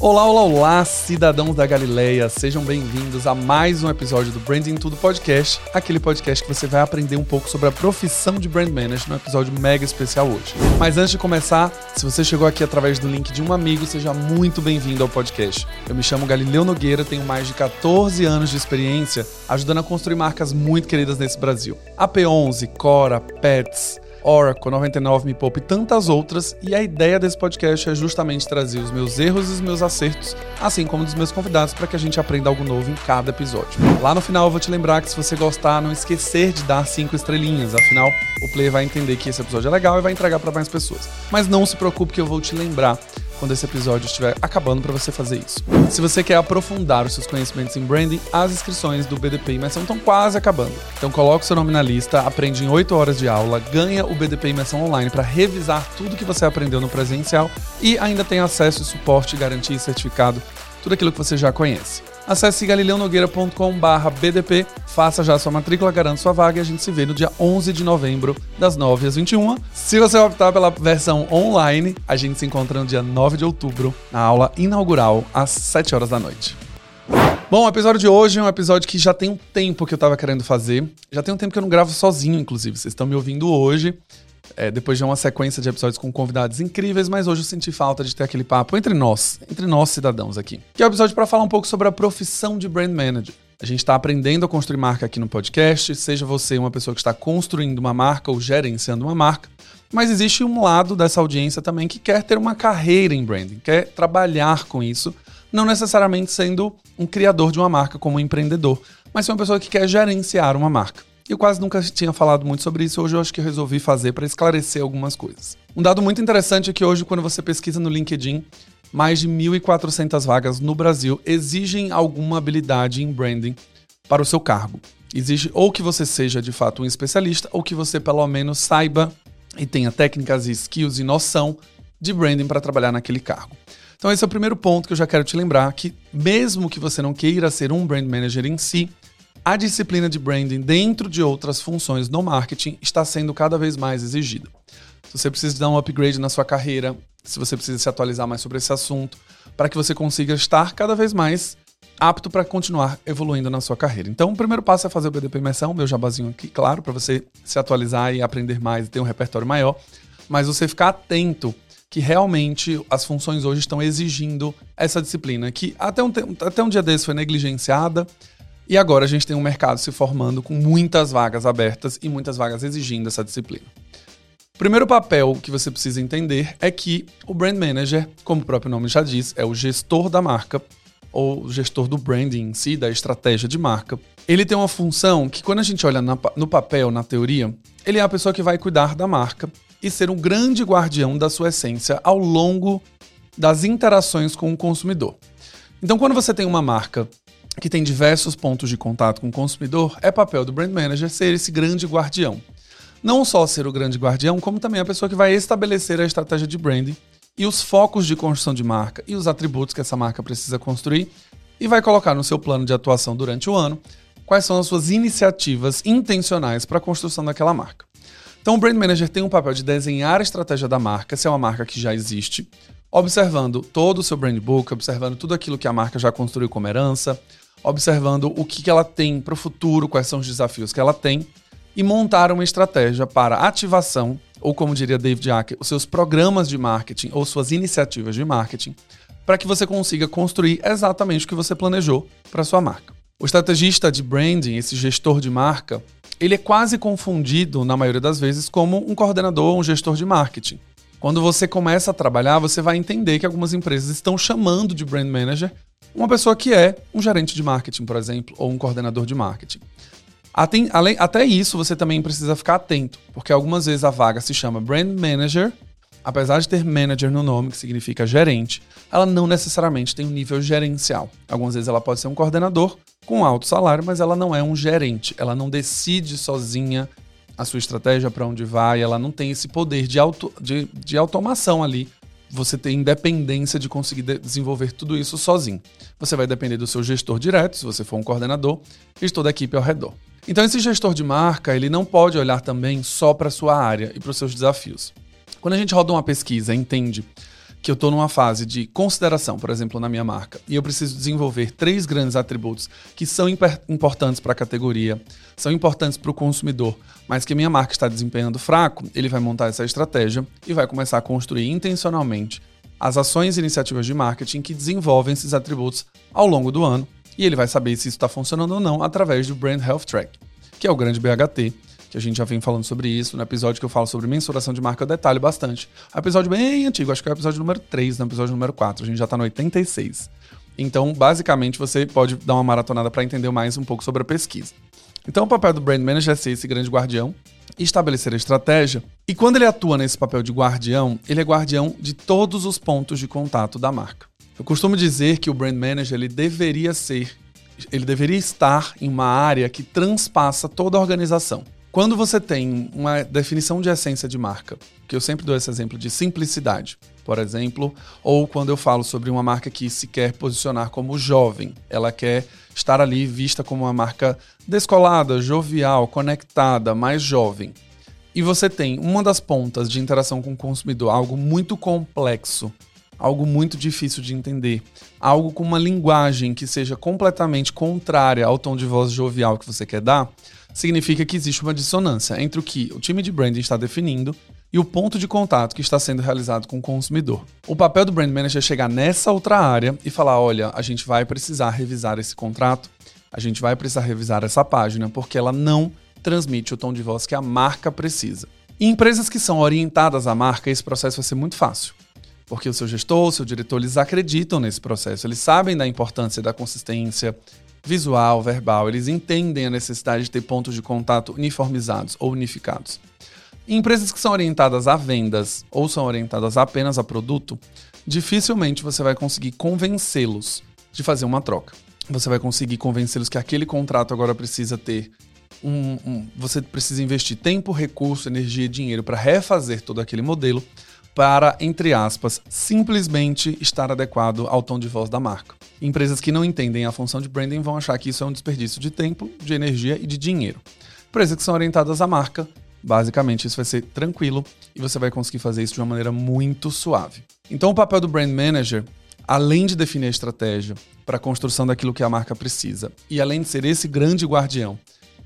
Olá, olá, olá, cidadãos da Galileia. Sejam bem-vindos a mais um episódio do Branding Tudo Podcast, aquele podcast que você vai aprender um pouco sobre a profissão de brand manager num episódio mega especial hoje. Mas antes de começar, se você chegou aqui através do link de um amigo, seja muito bem-vindo ao podcast. Eu me chamo Galileu Nogueira, tenho mais de 14 anos de experiência ajudando a construir marcas muito queridas nesse Brasil. AP11, Cora, Pets, Oracle, 99 Me Poupe e tantas outras. E a ideia desse podcast é justamente trazer os meus erros e os meus acertos, assim como dos meus convidados, para que a gente aprenda algo novo em cada episódio. Lá no final eu vou te lembrar que se você gostar, não esquecer de dar cinco estrelinhas, afinal o player vai entender que esse episódio é legal e vai entregar para mais pessoas. Mas não se preocupe que eu vou te lembrar quando esse episódio estiver acabando para você fazer isso. Se você quer aprofundar os seus conhecimentos em branding, as inscrições do BDP Imersão estão quase acabando. Então coloque seu nome na lista, aprende em 8 horas de aula, ganha o BDP Imersão Online para revisar tudo que você aprendeu no presencial e ainda tem acesso, suporte, garantia e certificado, tudo aquilo que você já conhece. Acesse galileonogueira.com.br BDP, faça já sua matrícula, garanta sua vaga e a gente se vê no dia 11 de novembro, das 9 às 21. Se você optar pela versão online, a gente se encontra no dia 9 de outubro, na aula inaugural, às 7 horas da noite. Bom, o episódio de hoje é um episódio que já tem um tempo que eu tava querendo fazer. Já tem um tempo que eu não gravo sozinho, inclusive. Vocês estão me ouvindo hoje é, depois de uma sequência de episódios com convidados incríveis, mas hoje eu senti falta de ter aquele papo entre nós, entre nós cidadãos aqui. Que é o episódio para falar um pouco sobre a profissão de brand manager. A gente está aprendendo a construir marca aqui no podcast, seja você uma pessoa que está construindo uma marca ou gerenciando uma marca, mas existe um lado dessa audiência também que quer ter uma carreira em branding, quer trabalhar com isso, não necessariamente sendo um criador de uma marca como um empreendedor, mas ser uma pessoa que quer gerenciar uma marca. Eu quase nunca tinha falado muito sobre isso, hoje eu acho que resolvi fazer para esclarecer algumas coisas. Um dado muito interessante é que hoje, quando você pesquisa no LinkedIn, mais de 1.400 vagas no Brasil exigem alguma habilidade em branding para o seu cargo. Exige ou que você seja de fato um especialista, ou que você pelo menos saiba e tenha técnicas e skills e noção de branding para trabalhar naquele cargo. Então esse é o primeiro ponto que eu já quero te lembrar que mesmo que você não queira ser um brand manager em si, a disciplina de branding dentro de outras funções no marketing está sendo cada vez mais exigida. Se você precisa dar um upgrade na sua carreira, se você precisa se atualizar mais sobre esse assunto, para que você consiga estar cada vez mais apto para continuar evoluindo na sua carreira. Então, o primeiro passo é fazer o BDP Imersão, meu jabazinho aqui, claro, para você se atualizar e aprender mais e ter um repertório maior, mas você ficar atento que realmente as funções hoje estão exigindo essa disciplina, que até um, até um dia desse foi negligenciada, e agora a gente tem um mercado se formando com muitas vagas abertas e muitas vagas exigindo essa disciplina. O primeiro papel que você precisa entender é que o brand manager, como o próprio nome já diz, é o gestor da marca ou gestor do branding em si, da estratégia de marca. Ele tem uma função que quando a gente olha no papel, na teoria, ele é a pessoa que vai cuidar da marca e ser um grande guardião da sua essência ao longo das interações com o consumidor. Então, quando você tem uma marca que tem diversos pontos de contato com o consumidor, é papel do brand manager ser esse grande guardião. Não só ser o grande guardião, como também a pessoa que vai estabelecer a estratégia de branding e os focos de construção de marca e os atributos que essa marca precisa construir e vai colocar no seu plano de atuação durante o ano quais são as suas iniciativas intencionais para a construção daquela marca. Então, o brand manager tem um papel de desenhar a estratégia da marca, se é uma marca que já existe, observando todo o seu brand book, observando tudo aquilo que a marca já construiu como herança, observando o que, ela tem para o futuro, quais são os desafios que ela tem, e montar uma estratégia para ativação, ou como diria David Acker, os seus programas de marketing ou suas iniciativas de marketing, para que você consiga construir exatamente o que você planejou para sua marca. O estrategista de branding, esse gestor de marca, ele é quase confundido, na maioria das vezes, como um coordenador ou um gestor de marketing. Quando você começa a trabalhar, você vai entender que algumas empresas estão chamando de brand manager uma pessoa que é um gerente de marketing, por exemplo, ou um coordenador de marketing. Até, além, até isso, você também precisa ficar atento, porque algumas vezes a vaga se chama brand manager, apesar de ter manager no nome, que significa gerente, ela não necessariamente tem um nível gerencial. Algumas vezes ela pode ser um coordenador com alto salário, mas ela não é um gerente. Ela não decide sozinha a sua estratégia para onde vai, ela não tem esse poder de, auto, de, de automação ali você ter independência de conseguir de desenvolver tudo isso sozinho. Você vai depender do seu gestor direto, se você for um coordenador, e toda a equipe ao redor. Então esse gestor de marca, ele não pode olhar também só para sua área e para os seus desafios. Quando a gente roda uma pesquisa, entende que eu estou numa fase de consideração, por exemplo, na minha marca, e eu preciso desenvolver três grandes atributos que são importantes para a categoria, são importantes para o consumidor, mas que minha marca está desempenhando fraco, ele vai montar essa estratégia e vai começar a construir intencionalmente as ações e iniciativas de marketing que desenvolvem esses atributos ao longo do ano, e ele vai saber se isso está funcionando ou não através do Brand Health Track, que é o grande BHT, que a gente já vem falando sobre isso. No episódio que eu falo sobre mensuração de marca, eu detalho bastante. É um episódio bem antigo, acho que é o episódio número 3, no episódio número 4. A gente já tá no 86. Então, basicamente, você pode dar uma maratonada para entender mais um pouco sobre a pesquisa. Então, o papel do Brand Manager é ser esse grande guardião, estabelecer a estratégia. E quando ele atua nesse papel de guardião, ele é guardião de todos os pontos de contato da marca. Eu costumo dizer que o Brand Manager ele deveria ser, ele deveria estar em uma área que transpassa toda a organização. Quando você tem uma definição de essência de marca, que eu sempre dou esse exemplo de simplicidade, por exemplo, ou quando eu falo sobre uma marca que se quer posicionar como jovem, ela quer estar ali vista como uma marca descolada, jovial, conectada, mais jovem. E você tem uma das pontas de interação com o consumidor, algo muito complexo, algo muito difícil de entender, algo com uma linguagem que seja completamente contrária ao tom de voz jovial que você quer dar, significa que existe uma dissonância entre o que o time de branding está definindo e o ponto de contato que está sendo realizado com o consumidor. O papel do brand manager é chegar nessa outra área e falar: olha, a gente vai precisar revisar esse contrato, a gente vai precisar revisar essa página, porque ela não transmite o tom de voz que a marca precisa. Em empresas que são orientadas à marca, esse processo vai ser muito fácil. Porque o seu gestor, o seu diretor, eles acreditam nesse processo, eles sabem da importância da consistência, visual, verbal, eles entendem a necessidade de ter pontos de contato uniformizados ou unificados. Em empresas que são orientadas a vendas ou são orientadas apenas a produto, dificilmente você vai conseguir convencê-los de fazer uma troca. Você vai conseguir convencê-los que aquele contrato agora precisa ter um, um, você precisa investir tempo, recurso, energia e dinheiro para refazer todo aquele modelo para, entre aspas, simplesmente estar adequado ao tom de voz da marca. Empresas que não entendem a função de branding vão achar que isso é um desperdício de tempo, de energia e de dinheiro. Empresas que são orientadas à marca, basicamente isso vai ser tranquilo e você vai conseguir fazer isso de uma maneira muito suave. Então, o papel do brand manager, além de definir a estratégia para a construção daquilo que a marca precisa e além de ser esse grande guardião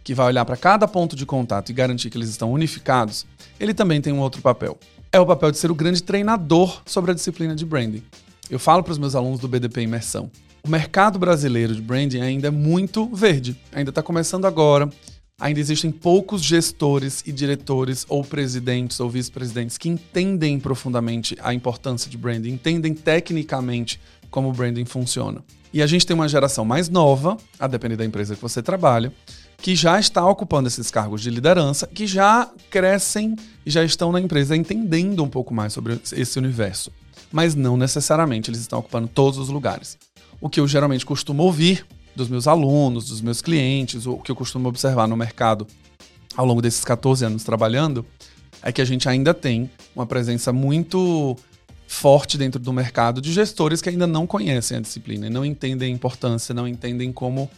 que vai olhar para cada ponto de contato e garantir que eles estão unificados, ele também tem um outro papel é o papel de ser o grande treinador sobre a disciplina de branding. Eu falo para os meus alunos do BDP Imersão. O mercado brasileiro de branding ainda é muito verde, ainda está começando agora. Ainda existem poucos gestores e diretores, ou presidentes ou vice-presidentes, que entendem profundamente a importância de branding, entendem tecnicamente como o branding funciona. E a gente tem uma geração mais nova, a depender da empresa que você trabalha, que já está ocupando esses cargos de liderança, que já crescem e já estão na empresa entendendo um pouco mais sobre esse universo. Mas não necessariamente eles estão ocupando todos os lugares. O que eu geralmente costumo ouvir dos meus alunos, dos meus clientes, o que eu costumo observar no mercado ao longo desses 14 anos trabalhando, é que a gente ainda tem uma presença muito forte dentro do mercado de gestores que ainda não conhecem a disciplina não entendem a importância, não entendem como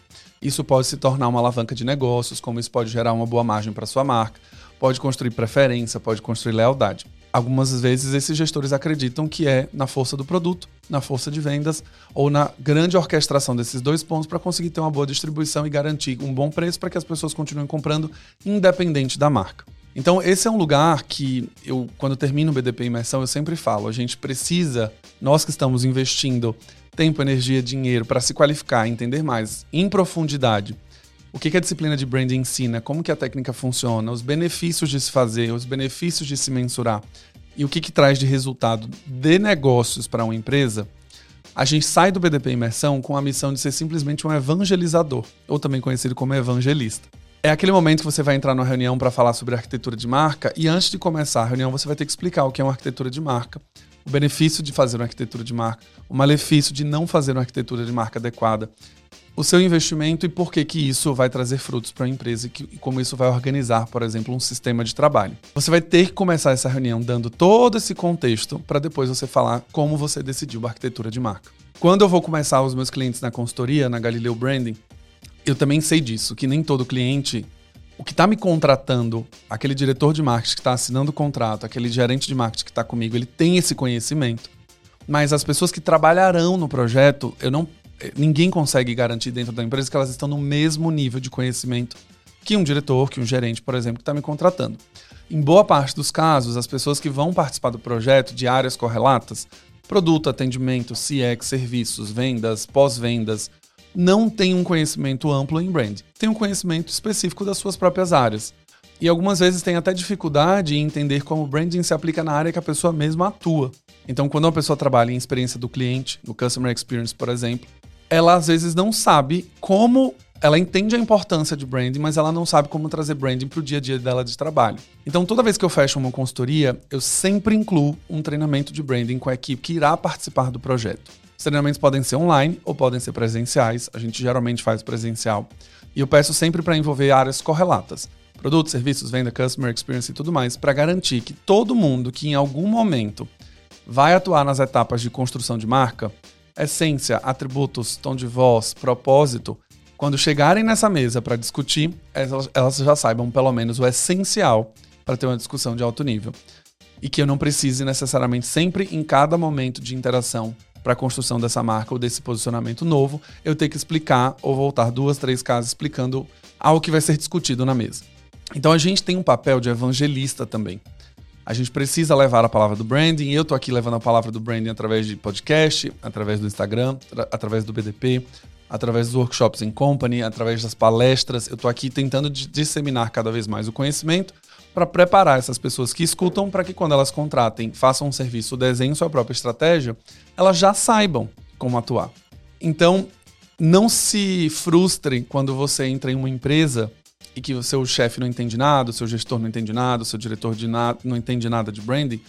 isso pode se tornar uma alavanca de negócios, como isso pode gerar uma boa margem para sua marca, pode construir preferência, pode construir lealdade. Algumas vezes esses gestores acreditam que é na força do produto, na força de vendas ou na grande orquestração desses dois pontos para conseguir ter uma boa distribuição e garantir um bom preço para que as pessoas continuem comprando independente da marca. Então, esse é um lugar que eu, quando termino o BDP Imersão, eu sempre falo: a gente precisa, nós que estamos investindo tempo, energia, dinheiro para se qualificar, entender mais em profundidade o que, que a disciplina de branding ensina, como que a técnica funciona, os benefícios de se fazer, os benefícios de se mensurar e o que, que traz de resultado de negócios para uma empresa, a gente sai do BDP Imersão com a missão de ser simplesmente um evangelizador, ou também conhecido como evangelista. É aquele momento que você vai entrar numa reunião para falar sobre arquitetura de marca e antes de começar a reunião você vai ter que explicar o que é uma arquitetura de marca, o benefício de fazer uma arquitetura de marca, o malefício de não fazer uma arquitetura de marca adequada, o seu investimento e por que, que isso vai trazer frutos para a empresa e, que, e como isso vai organizar, por exemplo, um sistema de trabalho. Você vai ter que começar essa reunião dando todo esse contexto para depois você falar como você decidiu a arquitetura de marca. Quando eu vou começar os meus clientes na consultoria, na Galileu Branding, eu também sei disso, que nem todo cliente, o que está me contratando, aquele diretor de marketing que está assinando o contrato, aquele gerente de marketing que está comigo, ele tem esse conhecimento. Mas as pessoas que trabalharão no projeto, eu não ninguém consegue garantir dentro da empresa que elas estão no mesmo nível de conhecimento que um diretor, que um gerente, por exemplo, que está me contratando. Em boa parte dos casos, as pessoas que vão participar do projeto de áreas correlatas, produto, atendimento, CX, serviços, vendas, pós-vendas, não têm um conhecimento amplo em brand. Tem um conhecimento específico das suas próprias áreas. E algumas vezes tem até dificuldade em entender como o branding se aplica na área que a pessoa mesma atua. Então, quando uma pessoa trabalha em experiência do cliente, no Customer Experience, por exemplo, ela às vezes não sabe como. Ela entende a importância de branding, mas ela não sabe como trazer branding para o dia a dia dela de trabalho. Então, toda vez que eu fecho uma consultoria, eu sempre incluo um treinamento de branding com a equipe que irá participar do projeto. Os treinamentos podem ser online ou podem ser presenciais. A gente geralmente faz presencial. E eu peço sempre para envolver áreas correlatas produtos, serviços, venda, customer experience e tudo mais, para garantir que todo mundo que em algum momento vai atuar nas etapas de construção de marca essência, atributos, tom de voz, propósito, quando chegarem nessa mesa para discutir, elas, elas já saibam pelo menos o essencial para ter uma discussão de alto nível. E que eu não precise necessariamente sempre, em cada momento de interação para a construção dessa marca ou desse posicionamento novo, eu ter que explicar ou voltar duas, três casas explicando algo que vai ser discutido na mesa. Então a gente tem um papel de evangelista também. A gente precisa levar a palavra do branding. Eu estou aqui levando a palavra do branding através de podcast, através do Instagram, através do BDP, através dos workshops em company, através das palestras. Eu estou aqui tentando disseminar cada vez mais o conhecimento para preparar essas pessoas que escutam para que quando elas contratem, façam um serviço, desenhem sua própria estratégia, elas já saibam como atuar. Então, não se frustre quando você entra em uma empresa e que o seu chefe não entende nada, o seu gestor não entende nada, o seu diretor de nada, não entende nada de branding,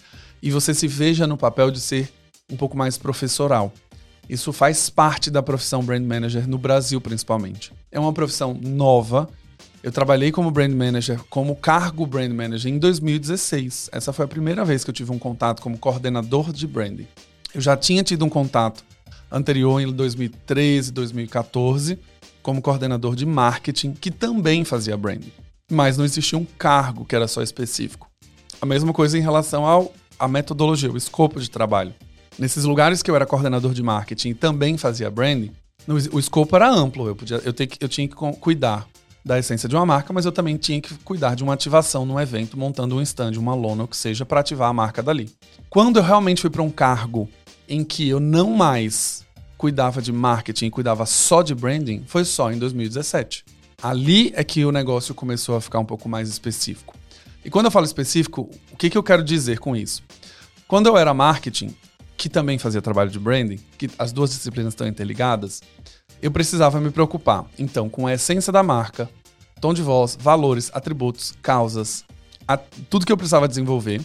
e você se veja no papel de ser um pouco mais professoral. Isso faz parte da profissão brand manager no Brasil, principalmente. É uma profissão nova. Eu trabalhei como brand manager, como cargo brand manager em 2016. Essa foi a primeira vez que eu tive um contato como coordenador de branding. Eu já tinha tido um contato anterior em 2013, 2014 como coordenador de marketing, que também fazia branding. Mas não existia um cargo que era só específico. A mesma coisa em relação ao a metodologia, o escopo de trabalho. Nesses lugares que eu era coordenador de marketing e também fazia branding, o escopo era amplo. Eu, podia, eu, eu tinha que cuidar da essência de uma marca, mas eu também tinha que cuidar de uma ativação num evento, montando um stand, uma lona, o que seja, para ativar a marca dali. Quando eu realmente fui para um cargo em que eu não mais cuidava de marketing cuidava só de branding foi só em 2017. Ali é que o negócio começou a ficar um pouco mais específico. E quando eu falo específico, o que, que eu quero dizer com isso? Quando eu era marketing, que também fazia trabalho de branding, que as duas disciplinas estão interligadas, eu precisava me preocupar, então, com a essência da marca, tom de voz, valores, atributos, causas, a, tudo que eu precisava desenvolver.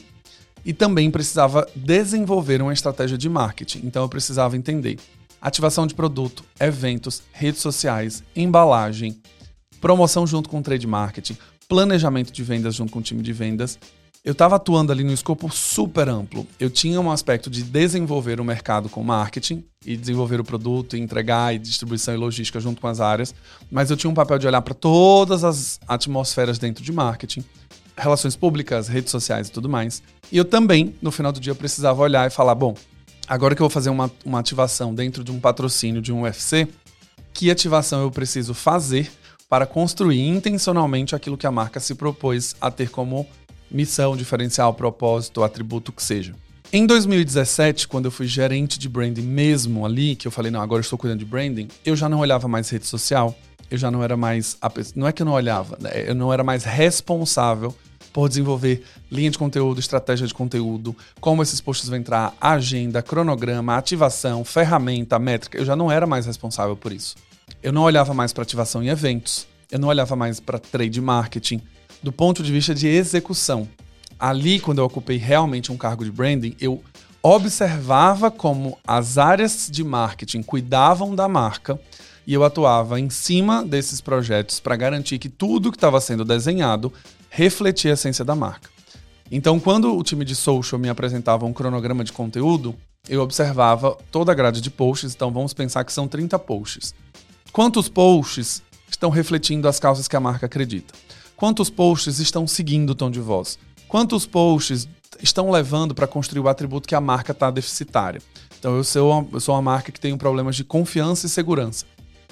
E também precisava desenvolver uma estratégia de marketing. Então eu precisava entender ativação de produto, eventos, redes sociais, embalagem, promoção junto com o trade marketing, planejamento de vendas junto com o time de vendas. Eu estava atuando ali no escopo super amplo. Eu tinha um aspecto de desenvolver o mercado com marketing e desenvolver o produto, entregar e distribuição e logística junto com as áreas, mas eu tinha um papel de olhar para todas as atmosferas dentro de marketing, relações públicas, redes sociais e tudo mais. E eu também, no final do dia, precisava olhar e falar: bom, agora que eu vou fazer uma, uma ativação dentro de um patrocínio de um UFC, que ativação eu preciso fazer para construir intencionalmente aquilo que a marca se propôs a ter como missão, diferencial, propósito, atributo que seja. Em 2017, quando eu fui gerente de branding mesmo ali, que eu falei, não, agora eu estou cuidando de branding, eu já não olhava mais rede social, eu já não era mais. Não é que eu não olhava, né? eu não era mais responsável por desenvolver linha de conteúdo, estratégia de conteúdo, como esses posts vão entrar, agenda, cronograma, ativação, ferramenta, métrica. Eu já não era mais responsável por isso. Eu não olhava mais para ativação em eventos, eu não olhava mais para trade marketing, do ponto de vista de execução. Ali, quando eu ocupei realmente um cargo de branding, eu observava como as áreas de marketing cuidavam da marca e eu atuava em cima desses projetos para garantir que tudo que estava sendo desenhado refletia a essência da marca. Então, quando o time de social me apresentava um cronograma de conteúdo, eu observava toda a grade de posts, então vamos pensar que são 30 posts. Quantos posts estão refletindo as causas que a marca acredita? Quantos posts estão seguindo o tom de voz? Quantos posts estão levando para construir o atributo que a marca está deficitária? Então, eu sou, uma, eu sou uma marca que tem problemas de confiança e segurança.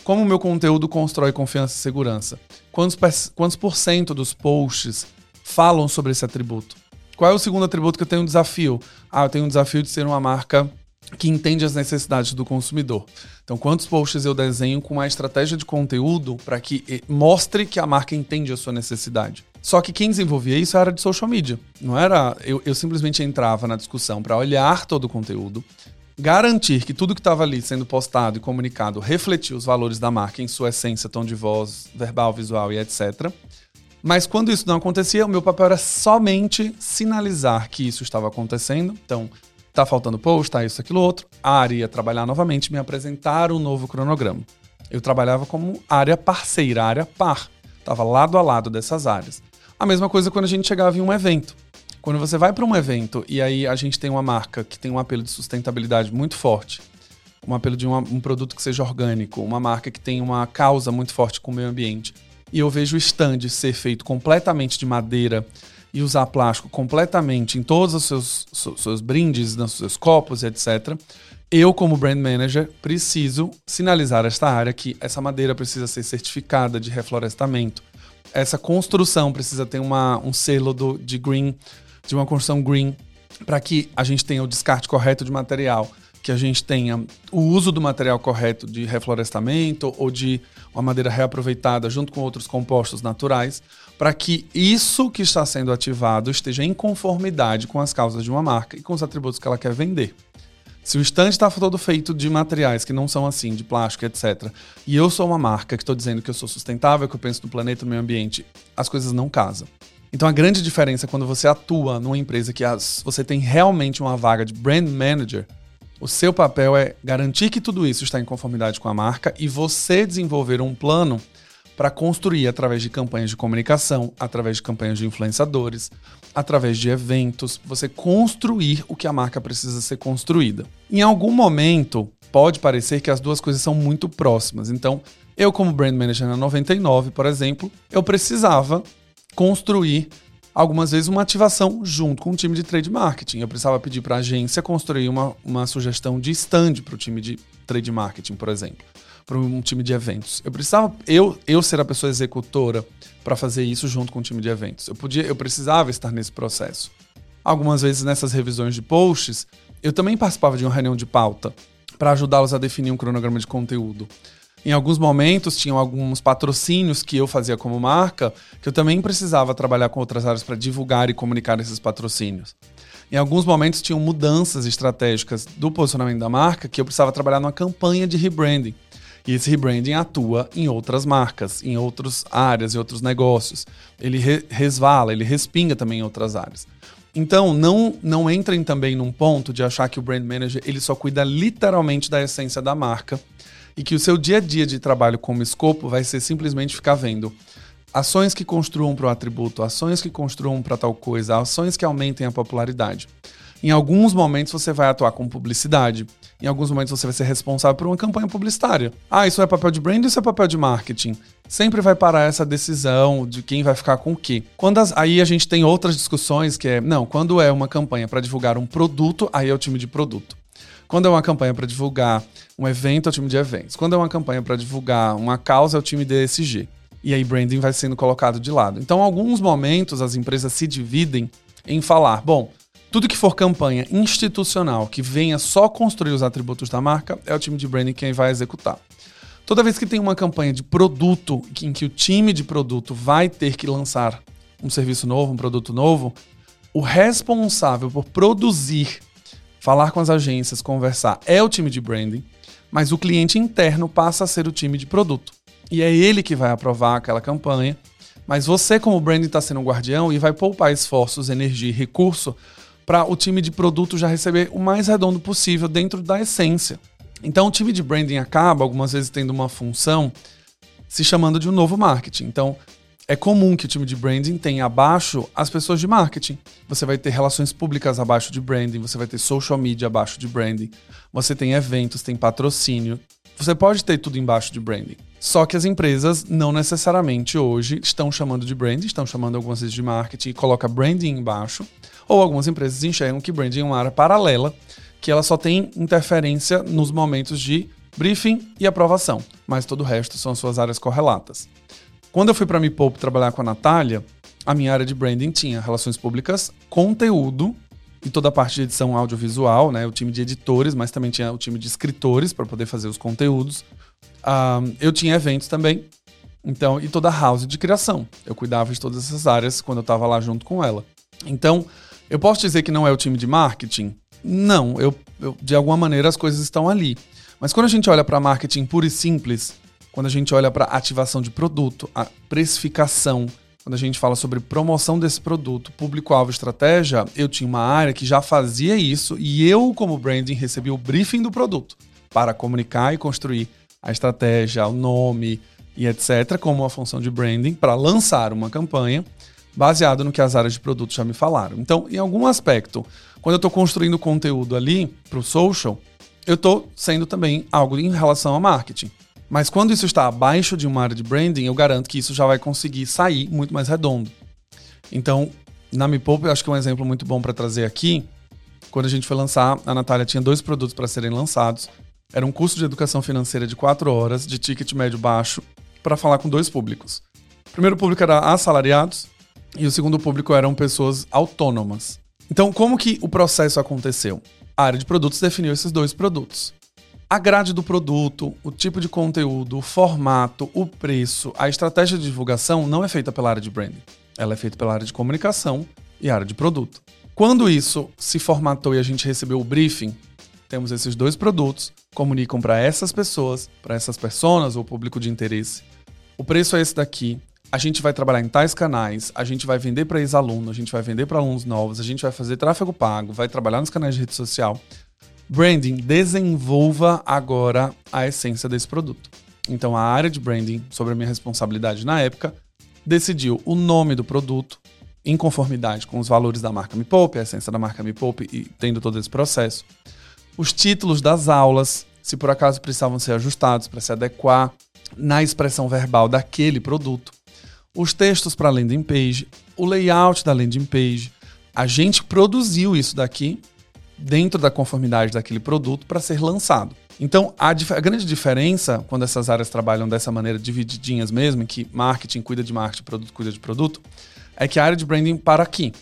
Como o meu conteúdo constrói confiança e segurança? Quantos, quantos por cento dos posts falam sobre esse atributo? Qual é o segundo atributo que eu tenho um desafio? Ah, eu tenho um desafio de ser uma marca que entende as necessidades do consumidor. Então, quantos posts eu desenho com uma estratégia de conteúdo para que mostre que a marca entende a sua necessidade? Só que quem desenvolvia isso era de social media. Não era. Eu, eu simplesmente entrava na discussão para olhar todo o conteúdo, garantir que tudo que estava ali sendo postado e comunicado refletia os valores da marca em sua essência, tom de voz, verbal, visual e etc. Mas quando isso não acontecia, o meu papel era somente sinalizar que isso estava acontecendo. Então, tá faltando post, tá isso, aquilo, outro. A área ia trabalhar novamente, me apresentar um novo cronograma. Eu trabalhava como área parceira, área par. Tava lado a lado dessas áreas. A mesma coisa quando a gente chegava em um evento. Quando você vai para um evento e aí a gente tem uma marca que tem um apelo de sustentabilidade muito forte, um apelo de uma, um produto que seja orgânico, uma marca que tem uma causa muito forte com o meio ambiente, e eu vejo o stand ser feito completamente de madeira e usar plástico completamente em todos os seus, seus brindes, nos seus copos e etc., eu, como brand manager, preciso sinalizar esta área que essa madeira precisa ser certificada de reflorestamento. Essa construção precisa ter uma, um selo do, de green de uma construção green para que a gente tenha o descarte correto de material, que a gente tenha o uso do material correto de reflorestamento ou de uma madeira reaproveitada junto com outros compostos naturais, para que isso que está sendo ativado esteja em conformidade com as causas de uma marca e com os atributos que ela quer vender. Se o estande está todo feito de materiais que não são assim, de plástico, etc., e eu sou uma marca que estou dizendo que eu sou sustentável, que eu penso no planeta, no meio ambiente, as coisas não casam. Então a grande diferença é quando você atua numa empresa que as, você tem realmente uma vaga de brand manager, o seu papel é garantir que tudo isso está em conformidade com a marca e você desenvolver um plano para construir através de campanhas de comunicação, através de campanhas de influenciadores, através de eventos, você construir o que a marca precisa ser construída. Em algum momento, pode parecer que as duas coisas são muito próximas. Então, eu como brand manager na 99, por exemplo, eu precisava construir algumas vezes uma ativação junto com o time de trade marketing. Eu precisava pedir para a agência construir uma, uma sugestão de stand para o time de trade marketing, por exemplo, para um time de eventos. Eu precisava eu, eu ser a pessoa executora para fazer isso junto com o time de eventos. Eu podia, eu precisava estar nesse processo. Algumas vezes nessas revisões de posts, eu também participava de uma reunião de pauta para ajudá-los a definir um cronograma de conteúdo. Em alguns momentos, tinham alguns patrocínios que eu fazia como marca, que eu também precisava trabalhar com outras áreas para divulgar e comunicar esses patrocínios. Em alguns momentos, tinham mudanças estratégicas do posicionamento da marca que eu precisava trabalhar numa campanha de rebranding. E esse rebranding atua em outras marcas, em outras áreas, em outros negócios. Ele re resvala, ele respinga também em outras áreas. Então, não, não entrem também num ponto de achar que o brand manager ele só cuida literalmente da essência da marca e que o seu dia a dia de trabalho como escopo vai ser simplesmente ficar vendo ações que construam para o atributo, ações que construam para tal coisa, ações que aumentem a popularidade. Em alguns momentos você vai atuar com publicidade. Em alguns momentos você vai ser responsável por uma campanha publicitária. Ah, isso é papel de brand, isso é papel de marketing. Sempre vai parar essa decisão de quem vai ficar com o quê. Quando as, aí a gente tem outras discussões que é, não, quando é uma campanha para divulgar um produto, aí é o time de produto. Quando é uma campanha para divulgar um evento, é o time de eventos. Quando é uma campanha para divulgar uma causa, é o time de ESG. E aí branding vai sendo colocado de lado. Então, em alguns momentos, as empresas se dividem em falar, bom, tudo que for campanha institucional que venha só construir os atributos da marca, é o time de branding quem vai executar. Toda vez que tem uma campanha de produto em que o time de produto vai ter que lançar um serviço novo, um produto novo, o responsável por produzir falar com as agências, conversar, é o time de branding, mas o cliente interno passa a ser o time de produto. E é ele que vai aprovar aquela campanha, mas você, como branding, está sendo um guardião e vai poupar esforços, energia e recurso para o time de produto já receber o mais redondo possível dentro da essência. Então, o time de branding acaba, algumas vezes, tendo uma função se chamando de um novo marketing. Então, é comum que o time de branding tenha abaixo as pessoas de marketing. Você vai ter relações públicas abaixo de branding, você vai ter social media abaixo de branding, você tem eventos, tem patrocínio. Você pode ter tudo embaixo de branding. Só que as empresas não necessariamente hoje estão chamando de branding, estão chamando algumas vezes de marketing e coloca branding embaixo. Ou algumas empresas enxergam que branding é uma área paralela, que ela só tem interferência nos momentos de briefing e aprovação, mas todo o resto são suas áreas correlatas. Quando eu fui para Me Poupe trabalhar com a Natália, a minha área de branding tinha relações públicas, conteúdo e toda a parte de edição audiovisual, né? O time de editores, mas também tinha o time de escritores para poder fazer os conteúdos. Eu tinha eventos também, então e toda a house de criação. Eu cuidava de todas essas áreas quando eu estava lá junto com ela. Então, eu posso dizer que não é o time de marketing? Não, eu, eu de alguma maneira as coisas estão ali. Mas quando a gente olha para marketing puro e simples, quando a gente olha para ativação de produto, a precificação, quando a gente fala sobre promoção desse produto, público-alvo, estratégia, eu tinha uma área que já fazia isso e eu, como branding, recebi o briefing do produto para comunicar e construir a estratégia, o nome e etc., como uma função de branding, para lançar uma campanha baseado no que as áreas de produto já me falaram. Então, em algum aspecto, quando eu estou construindo conteúdo ali para o social, eu estou sendo também algo em relação ao marketing. Mas quando isso está abaixo de uma área de branding, eu garanto que isso já vai conseguir sair muito mais redondo. Então, na Me Poupe, eu acho que é um exemplo muito bom para trazer aqui. Quando a gente foi lançar, a Natália tinha dois produtos para serem lançados. Era um curso de educação financeira de quatro horas, de ticket médio baixo, para falar com dois públicos. O primeiro público era assalariados e o segundo público eram pessoas autônomas. Então, como que o processo aconteceu? A área de produtos definiu esses dois produtos a grade do produto, o tipo de conteúdo, o formato, o preço, a estratégia de divulgação não é feita pela área de branding. Ela é feita pela área de comunicação e área de produto. Quando isso se formatou e a gente recebeu o briefing, temos esses dois produtos, comunicam para essas pessoas, para essas pessoas ou público de interesse. O preço é esse daqui. A gente vai trabalhar em tais canais, a gente vai vender para ex-aluno, a gente vai vender para alunos novos, a gente vai fazer tráfego pago, vai trabalhar nos canais de rede social. Branding, desenvolva agora a essência desse produto. Então, a área de branding, sobre a minha responsabilidade na época, decidiu o nome do produto em conformidade com os valores da marca Me Poupe, a essência da marca Me Poupe e tendo todo esse processo. Os títulos das aulas, se por acaso precisavam ser ajustados para se adequar na expressão verbal daquele produto. Os textos para a landing page, o layout da landing page. A gente produziu isso daqui dentro da conformidade daquele produto para ser lançado. Então, a, a, grande diferença, quando essas áreas trabalham dessa maneira, divididinhas mesmo, que marketing cuida de marketing, produto cuida de produto, é que a área de branding para aqui.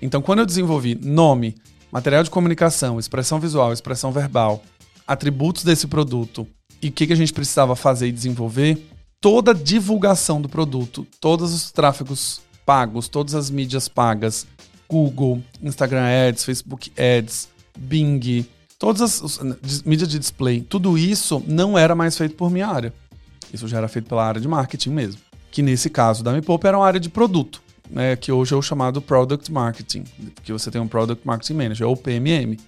Então, quando eu desenvolvi nome, material de comunicação, expressão visual, expressão verbal, atributos desse produto e o que, que a gente precisava fazer e desenvolver, toda a divulgação do produto, todos os tráfegos pagos, todas as mídias pagas, Google, Instagram Ads, Facebook Ads, Bing, todas as, mídias de display, tudo isso não era mais feito por minha área. Isso já era feito pela área de marketing mesmo. Que nesse caso da Me era uma área de produto, né, que hoje é o chamado Product Marketing, que você tem um Product Marketing Manager, ou PMM,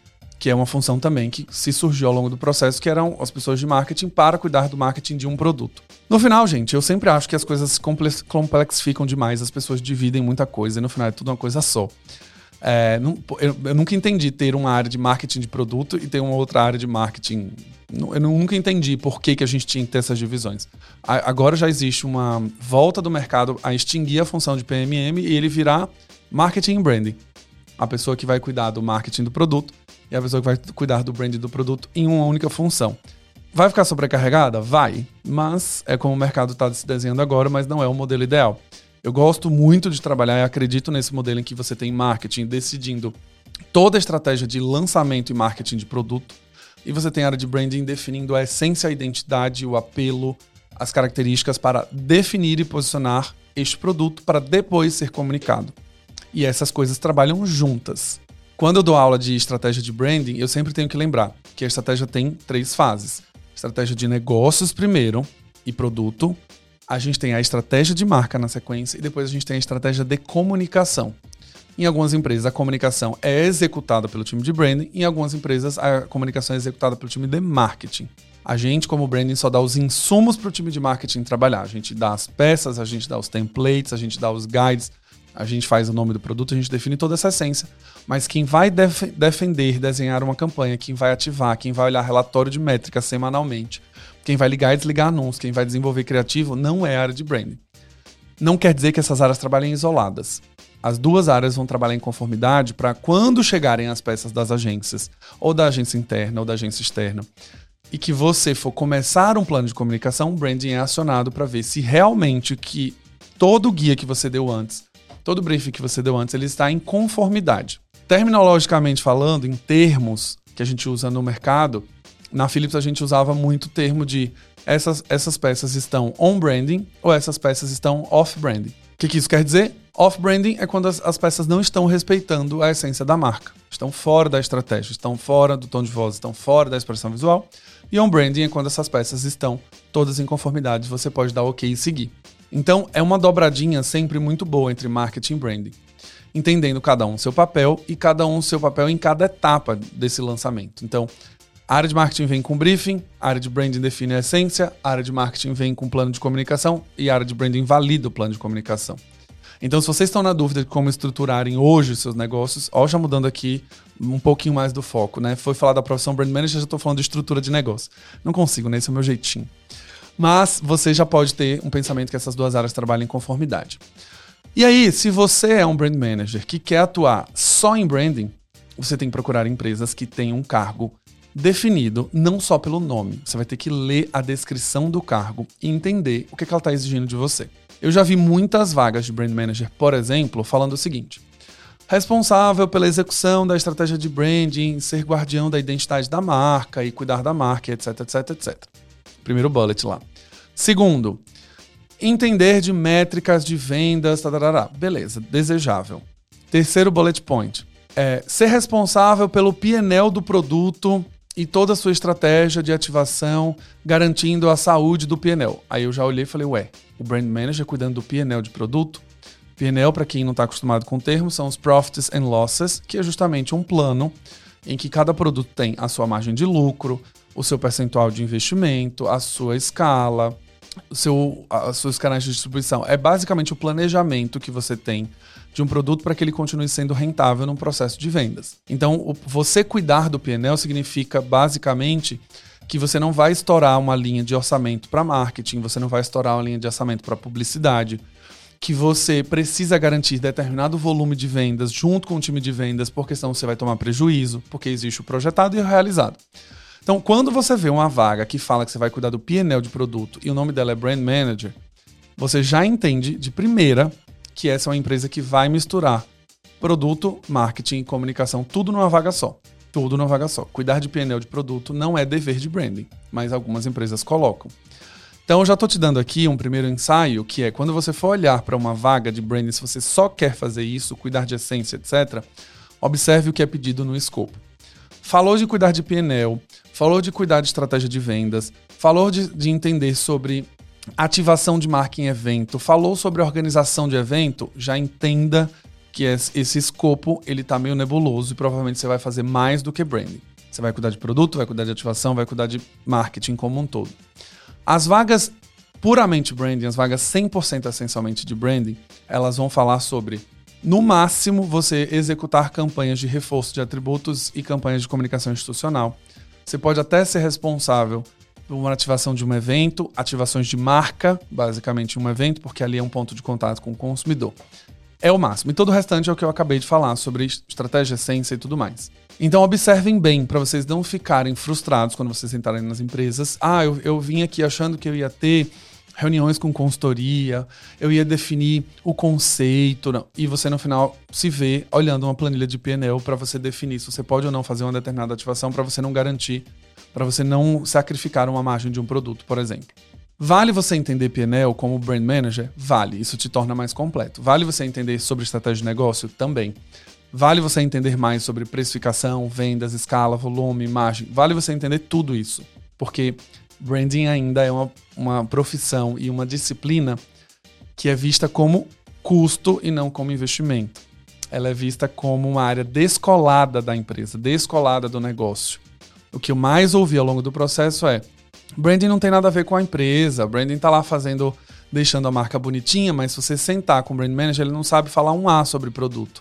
que é uma função também que se surgiu ao longo do processo, que eram as pessoas de marketing para cuidar do marketing de um produto. No final, gente, eu sempre acho que as coisas complexificam demais, as pessoas dividem muita coisa e no final é tudo uma coisa só. É, não, eu, eu, nunca entendi ter uma área de marketing de produto e ter uma outra área de marketing. Eu nunca entendi por que, que a gente tinha que ter essas divisões. A, agora já existe uma volta do mercado a extinguir a função de PMM e ele virar marketing e branding. A pessoa que vai cuidar do marketing do produto e a pessoa que vai cuidar do branding do produto em uma única função. Vai ficar sobrecarregada? Vai. Mas é como o mercado está se desenhando agora, mas não é o modelo ideal. Eu gosto muito de trabalhar e acredito nesse modelo em que você tem marketing decidindo toda a estratégia de lançamento e marketing de produto, e você tem a área de branding definindo a essência, a identidade, o apelo, as características para definir e posicionar este produto para depois ser comunicado. E essas coisas trabalham juntas. Quando eu dou aula de estratégia de branding, eu sempre tenho que lembrar que a estratégia tem três fases: estratégia de negócios primeiro e produto, a gente tem a estratégia de marca na sequência e depois a gente tem a estratégia de comunicação. Em algumas empresas, a comunicação é executada pelo time de branding, em algumas empresas, a comunicação é executada pelo time de marketing. A gente, como branding, só dá os insumos para o time de marketing trabalhar. A gente dá as peças, a gente dá os templates, a gente dá os guides, a gente faz o nome do produto, a gente define toda essa essência. Mas quem vai def defender, desenhar uma campanha, quem vai ativar, quem vai olhar relatório de métricas semanalmente, quem vai ligar e desligar anúncios, quem vai desenvolver criativo, não é a área de branding. Não quer dizer que essas áreas trabalhem isoladas. As duas áreas vão trabalhar em conformidade para quando chegarem as peças das agências, ou da agência interna ou da agência externa, e que você for começar um plano de comunicação, o branding é acionado para ver se realmente que todo o guia que você deu antes, todo briefing que você deu antes, ele está em conformidade. Terminologicamente falando, em termos que a gente usa no mercado, na Philips a gente usava muito o termo de essas, essas peças estão on branding ou essas peças estão off branding. O que, que isso quer dizer? Off branding é quando as, as, peças não estão respeitando a essência da marca, estão fora da estratégia, estão fora do tom de voz, estão fora da expressão visual. E on branding é quando essas peças estão todas em conformidade, você pode dar OK e seguir. Então é uma dobradinha sempre muito boa entre marketing e branding, entendendo cada um seu papel e cada um seu papel em cada etapa desse lançamento. Então a área de marketing vem com briefing, a área de branding define a essência, a área de marketing vem com plano de comunicação e a área de branding valida o plano de comunicação. Então, se vocês estão na dúvida de como estruturarem hoje os seus negócios, ó, já mudando aqui um pouquinho mais do foco, né? Foi falar da profissão brand manager, já estou falando de estrutura de negócio. Não consigo, né? Esse é o meu jeitinho. Mas você já pode ter um pensamento que essas duas áreas trabalhem em conformidade. E aí, se você é um brand manager que quer atuar só em branding, você tem que procurar empresas que tenham um cargo definido não só pelo nome. Você vai ter que ler a descrição do cargo e entender o que, que ela está exigindo de você. Eu já vi muitas vagas de brand manager, por exemplo, falando o seguinte: responsável pela execução da estratégia de branding, ser guardião da identidade da marca e cuidar da marca, etc, etc, etc. Primeiro bullet lá. Segundo, entender de métricas de vendas, tarará. beleza, desejável. Terceiro bullet point, é ser responsável pelo PNL do produto e toda a sua estratégia de ativação, garantindo a saúde do PNL. Aí eu já olhei e falei, ué, o Brand Manager cuidando do PNL de produto? PNL, para quem não está acostumado com o termo, são os Profits and Losses, que é justamente um plano em que cada produto tem a sua margem de lucro, o seu percentual de investimento, a sua escala, o seu, as suas canais de distribuição. É basicamente o planejamento que você tem de um produto para que ele continue sendo rentável num processo de vendas. Então, o, você cuidar do PNL significa basicamente que você não vai estourar uma linha de orçamento para marketing, você não vai estourar uma linha de orçamento para publicidade, que você precisa garantir determinado volume de vendas junto com o time de vendas, porque senão você vai tomar prejuízo, porque existe o projetado e o realizado. Então, quando você vê uma vaga que fala que você vai cuidar do PNL de produto e o nome dela é Brand Manager, você já entende de primeira que essa é uma empresa que vai misturar produto, marketing comunicação, tudo numa vaga só. Tudo numa vaga só. Cuidar de PNL de produto não é dever de branding, mas algumas empresas colocam. Então, eu já estou te dando aqui um primeiro ensaio, que é quando você for olhar para uma vaga de branding, se você só quer fazer isso, cuidar de essência, etc., observe o que é pedido no escopo. Falou de cuidar de PNL, falou de cuidar de estratégia de vendas, falou de, de entender sobre ativação de marca em evento, falou sobre organização de evento, já entenda que esse escopo ele tá meio nebuloso e provavelmente você vai fazer mais do que branding. Você vai cuidar de produto, vai cuidar de ativação, vai cuidar de marketing como um todo. As vagas puramente branding, as vagas 100% essencialmente de branding, elas vão falar sobre no máximo você executar campanhas de reforço de atributos e campanhas de comunicação institucional. Você pode até ser responsável uma ativação de um evento, ativações de marca, basicamente um evento, porque ali é um ponto de contato com o consumidor. É o máximo. E todo o restante é o que eu acabei de falar sobre estratégia, essência e tudo mais. Então observem bem para vocês não ficarem frustrados quando vocês entrarem nas empresas. Ah, eu, eu vim aqui achando que eu ia ter reuniões com consultoria, eu ia definir o conceito, não. e você no final se vê olhando uma planilha de PNL para você definir se você pode ou não fazer uma determinada ativação para você não garantir para você não sacrificar uma margem de um produto, por exemplo. Vale você entender PNL como brand manager? Vale, isso te torna mais completo. Vale você entender sobre estratégia de negócio? Também. Vale você entender mais sobre precificação, vendas, escala, volume, margem? Vale você entender tudo isso. Porque branding ainda é uma, uma profissão e uma disciplina que é vista como custo e não como investimento. ela é vista como uma área descolada da empresa, descolada do negócio. O que eu mais ouvi ao longo do processo é: branding não tem nada a ver com a empresa, branding tá lá fazendo, deixando a marca bonitinha, mas se você sentar com o brand manager, ele não sabe falar um A sobre produto.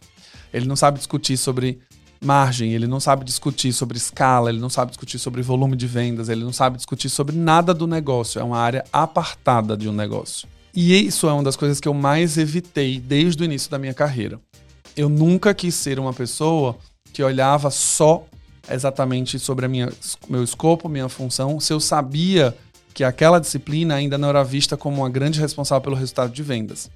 Ele não sabe discutir sobre margem, ele não sabe discutir sobre escala, ele não sabe discutir sobre volume de vendas, ele não sabe discutir sobre nada do negócio. É uma área apartada de um negócio. E isso é uma das coisas que eu mais evitei desde o início da minha carreira. Eu nunca quis ser uma pessoa que olhava só exatamente sobre a minha, meu escopo, minha função, se eu sabia que aquela disciplina ainda não era vista como uma grande responsável pelo resultado de vendas.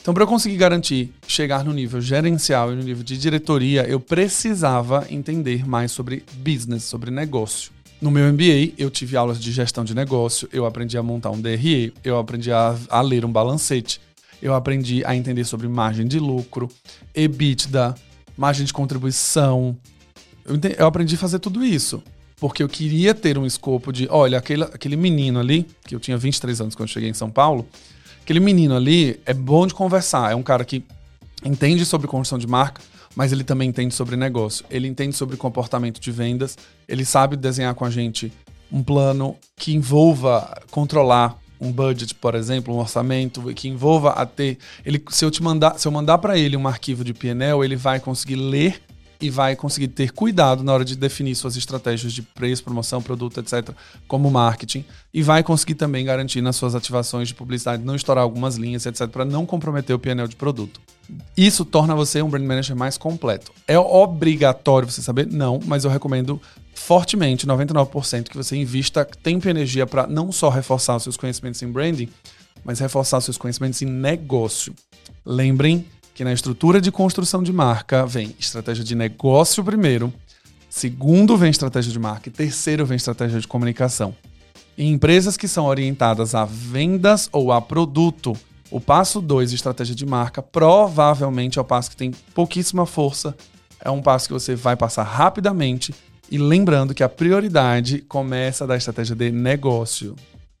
Então, para eu conseguir garantir chegar no nível gerencial e no nível de diretoria, eu precisava entender mais sobre business, sobre negócio. No meu MBA, eu tive aulas de gestão de negócio, eu aprendi a montar um DRE, eu aprendi a, a ler um balancete, eu aprendi a entender sobre margem de lucro, EBITDA, margem de contribuição. Eu, eu aprendi a fazer tudo isso. Porque eu queria ter um escopo de, olha, aquele, aquele menino ali, que eu tinha 23 anos quando cheguei em São Paulo, aquele menino ali é bom de conversar. É um cara que entende sobre construção de marca, mas ele também entende sobre negócio. Ele entende sobre comportamento de vendas. Ele sabe desenhar com a gente um plano que envolva controlar um budget, por exemplo, um orçamento que envolva a ter. Ele, se eu te mandar, se eu mandar para ele um arquivo de PNL, ele vai conseguir ler e vai conseguir ter cuidado na hora de definir suas estratégias de preço, promoção, produto, etc., como marketing, e vai conseguir também garantir nas suas ativações de publicidade não estourar algumas linhas, etc., para não comprometer o PNL de produto. Isso torna você um brand manager mais completo. É obrigatório você saber? Não, mas eu recomendo fortemente, 99%, que você invista tempo e energia para não só reforçar os seus conhecimentos em branding, mas reforçar os seus conhecimentos em negócio. Lembrem que na estrutura de construção de marca vem estratégia de negócio primeiro, segundo vem estratégia de marca e terceiro vem estratégia de comunicação. Em empresas que são orientadas a vendas ou a produto, o passo 2 de estratégia de marca provavelmente é o passo que tem pouquíssima força, é um passo que você vai passar rapidamente e lembrando que a prioridade começa da estratégia de negócio.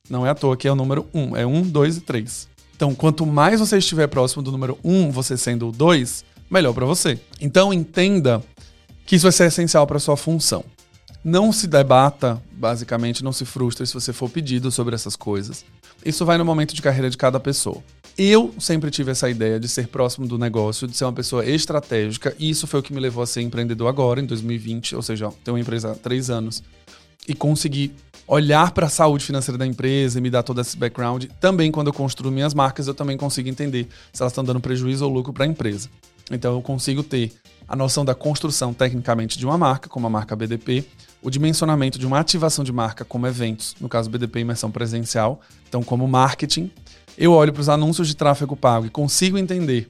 Não é à toa que é o número 1, um, é 1, um, 2 e 3. Então, quanto mais você estiver próximo do número 1, um, você sendo o 2, melhor para você. Então, entenda que isso vai ser essencial para sua função. Não se debata, basicamente, não se frustre se você for pedido sobre essas coisas. Isso vai no momento de carreira de cada pessoa. Eu sempre tive essa ideia de ser próximo do negócio, de ser uma pessoa estratégica, e isso foi o que me levou a ser empreendedor agora, em 2020, ou seja, tenho uma empresa há três anos, e conseguir olhar para a saúde financeira da empresa e me dar todo esse background. Também, quando eu construo minhas marcas, eu também consigo entender se elas estão dando prejuízo ou lucro para a empresa. Então, eu consigo ter a noção da construção tecnicamente de uma marca, como a marca BDP, o dimensionamento de uma ativação de marca, como eventos, no caso BDP imersão presencial, então como marketing. Eu olho para os anúncios de tráfego pago e consigo entender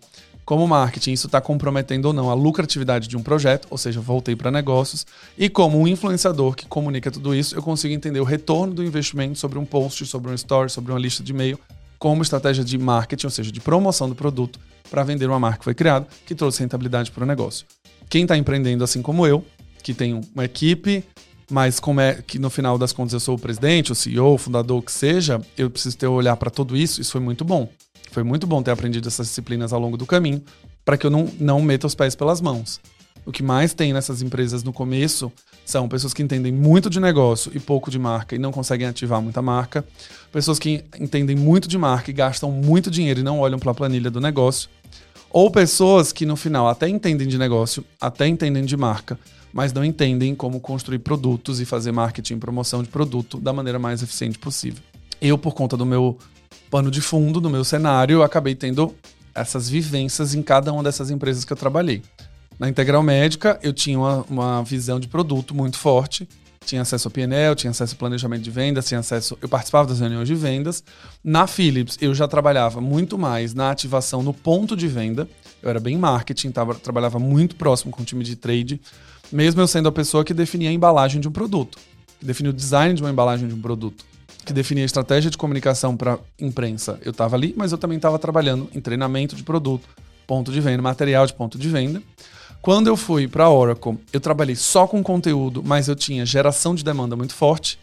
como marketing, isso está comprometendo ou não a lucratividade de um projeto, ou seja, voltei para negócios, e como um influenciador que comunica tudo isso, eu consigo entender o retorno do investimento sobre um post, sobre um story, sobre uma lista de e-mail, como estratégia de marketing, ou seja, de promoção do produto para vender uma marca que foi criada, que trouxe rentabilidade para o negócio. Quem está empreendendo assim como eu, que tem uma equipe, mas como é que no final das contas eu sou o presidente, o CEO, o fundador, o que seja, eu preciso ter um olhar para tudo isso, isso foi muito bom. Foi muito bom ter aprendido essas disciplinas ao longo do caminho, para que eu não, não meta os pés pelas mãos. O que mais tem nessas empresas no começo são pessoas que entendem muito de negócio e pouco de marca e não conseguem ativar muita marca, pessoas que entendem muito de marca e gastam muito dinheiro e não olham para a planilha do negócio, ou pessoas que no final até entendem de negócio, até entendem de marca, mas não entendem como construir produtos e fazer marketing e promoção de produto da maneira mais eficiente possível. Eu, por conta do meu pano de fundo do meu cenário, eu acabei tendo essas vivências em cada uma dessas empresas que eu trabalhei. Na Integral Médica, eu tinha uma, uma visão de produto muito forte. Tinha acesso ao PNL, tinha acesso ao planejamento de vendas, tinha acesso. Eu participava das reuniões de vendas. Na Philips, eu já trabalhava muito mais na ativação no ponto de venda. Eu era bem marketing, tava, trabalhava muito próximo com o time de trade, mesmo eu sendo a pessoa que definia a embalagem de um produto, que definia o design de uma embalagem de um produto que definia a estratégia de comunicação para imprensa, eu estava ali, mas eu também estava trabalhando em treinamento de produto, ponto de venda, material de ponto de venda. Quando eu fui para a Oracle, eu trabalhei só com conteúdo, mas eu tinha geração de demanda muito forte.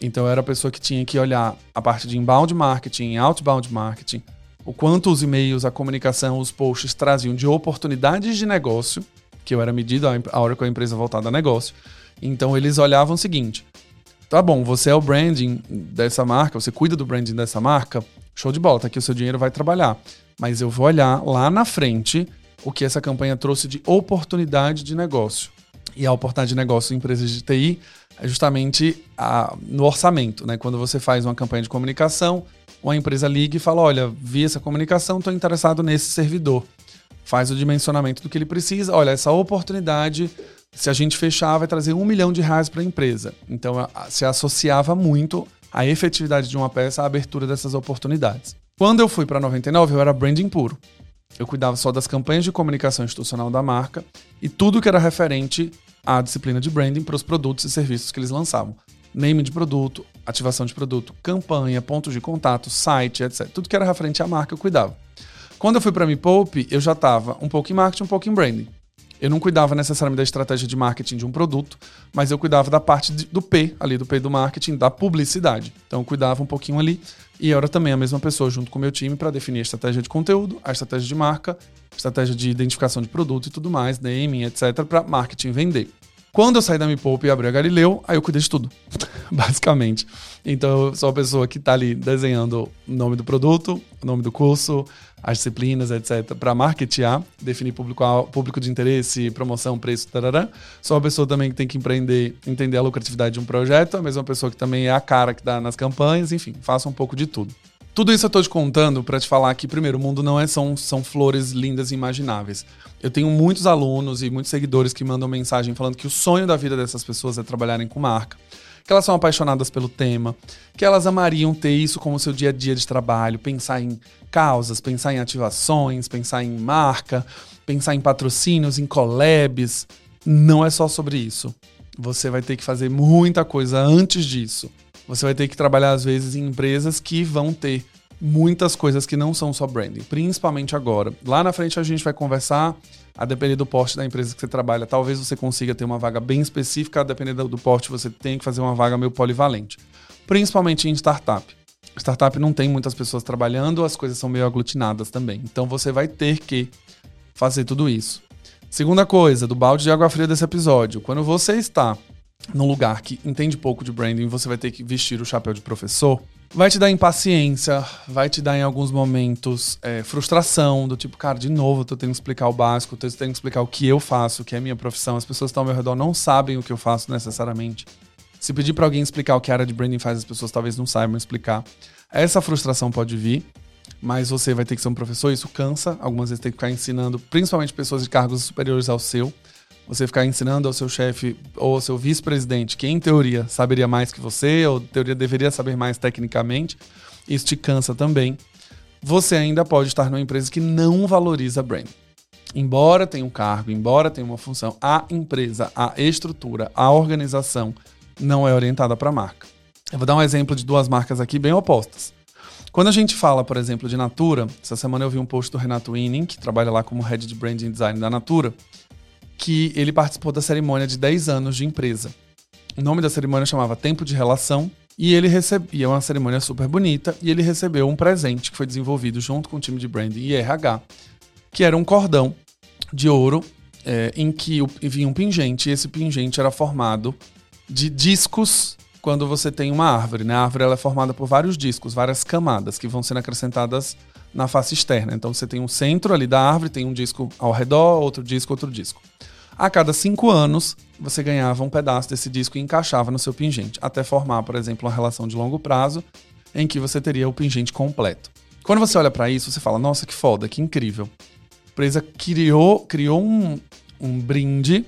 Então eu era a pessoa que tinha que olhar a parte de inbound marketing, outbound marketing, o quanto os e-mails, a comunicação, os posts traziam de oportunidades de negócio, que eu era medido a hora com a empresa voltada a negócio. Então eles olhavam o seguinte: tá bom, você é o branding dessa marca, você cuida do branding dessa marca, show de bola, tá aqui o seu dinheiro vai trabalhar. Mas eu vou olhar lá na frente o que essa campanha trouxe de oportunidade de negócio. E a oportunidade de negócio em empresas de TI é justamente a, no orçamento, né? Quando você faz uma campanha de comunicação, uma empresa liga e fala: olha, vi essa comunicação, estou interessado nesse servidor. Faz o dimensionamento do que ele precisa. Olha, essa oportunidade, se a gente fechar, vai trazer um milhão de reais para a empresa. Então, se associava muito a efetividade de uma peça à abertura dessas oportunidades. Quando eu fui para 99, eu era branding puro. Eu cuidava só das campanhas de comunicação institucional da marca e tudo que era referente à disciplina de branding para os produtos e serviços que eles lançavam. Name de produto, ativação de produto, campanha, pontos de contato, site, etc. Tudo que era referente à marca eu cuidava. Quando eu fui para Me Poupe, eu já estava um pouco em marketing, um pouco em branding. Eu não cuidava necessariamente da estratégia de marketing de um produto, mas eu cuidava da parte de, do P, ali do P do marketing, da publicidade. Então eu cuidava um pouquinho ali e eu era também a mesma pessoa junto com o meu time para definir a estratégia de conteúdo, a estratégia de marca, a estratégia de identificação de produto e tudo mais, naming, etc, para marketing vender. Quando eu saí da Me Poupe e abri a Galileu, aí eu cuidei de tudo, basicamente. Então eu sou a pessoa que está ali desenhando o nome do produto, o nome do curso, as disciplinas, etc., para marketear, definir público, público de interesse, promoção, preço, tarará. Sou uma pessoa também que tem que empreender, entender a lucratividade de um projeto, a mesma pessoa que também é a cara que dá nas campanhas, enfim, faço um pouco de tudo. Tudo isso eu estou te contando para te falar que, primeiro, o mundo não é são, são flores lindas e imagináveis. Eu tenho muitos alunos e muitos seguidores que mandam mensagem falando que o sonho da vida dessas pessoas é trabalharem com marca que elas são apaixonadas pelo tema, que elas amariam ter isso como seu dia a dia de trabalho, pensar em causas, pensar em ativações, pensar em marca, pensar em patrocínios, em collabs. Não é só sobre isso. Você vai ter que fazer muita coisa antes disso. Você vai ter que trabalhar, às vezes, em empresas que vão ter muitas coisas que não são só branding, principalmente agora. Lá na frente a gente vai conversar a depender do porte da empresa que você trabalha, talvez você consiga ter uma vaga bem específica, a depender do porte você tem que fazer uma vaga meio polivalente. Principalmente em startup. Startup não tem muitas pessoas trabalhando, as coisas são meio aglutinadas também. Então você vai ter que fazer tudo isso. Segunda coisa, do balde de água fria desse episódio. Quando você está num lugar que entende pouco de branding, você vai ter que vestir o chapéu de professor. Vai te dar impaciência, vai te dar em alguns momentos é, frustração, do tipo, cara, de novo, eu tô tendo que explicar o básico, tô tendo que explicar o que eu faço, que é a minha profissão. As pessoas que estão ao meu redor não sabem o que eu faço necessariamente. Se pedir para alguém explicar o que a área de branding faz, as pessoas talvez não saibam explicar. Essa frustração pode vir, mas você vai ter que ser um professor, isso cansa. Algumas vezes tem que ficar ensinando, principalmente pessoas de cargos superiores ao seu você ficar ensinando ao seu chefe ou ao seu vice-presidente, que em teoria saberia mais que você, ou em teoria deveria saber mais tecnicamente, isso te cansa também. Você ainda pode estar numa empresa que não valoriza brand. Embora tenha um cargo, embora tenha uma função, a empresa, a estrutura, a organização não é orientada para a marca. Eu vou dar um exemplo de duas marcas aqui bem opostas. Quando a gente fala, por exemplo, de Natura, essa semana eu vi um post do Renato Winning, que trabalha lá como Head de Branding Design da Natura, que ele participou da cerimônia de 10 anos de empresa. O nome da cerimônia chamava Tempo de Relação e ele recebia uma cerimônia super bonita e ele recebeu um presente que foi desenvolvido junto com o time de branding e RH, que era um cordão de ouro é, em que vinha um pingente e esse pingente era formado de discos quando você tem uma árvore. Né? A árvore ela é formada por vários discos, várias camadas que vão sendo acrescentadas na face externa. Então você tem um centro ali da árvore, tem um disco ao redor, outro disco, outro disco. A cada cinco anos, você ganhava um pedaço desse disco e encaixava no seu pingente, até formar, por exemplo, uma relação de longo prazo em que você teria o pingente completo. Quando você olha para isso, você fala: nossa, que foda, que incrível. A empresa criou, criou um, um brinde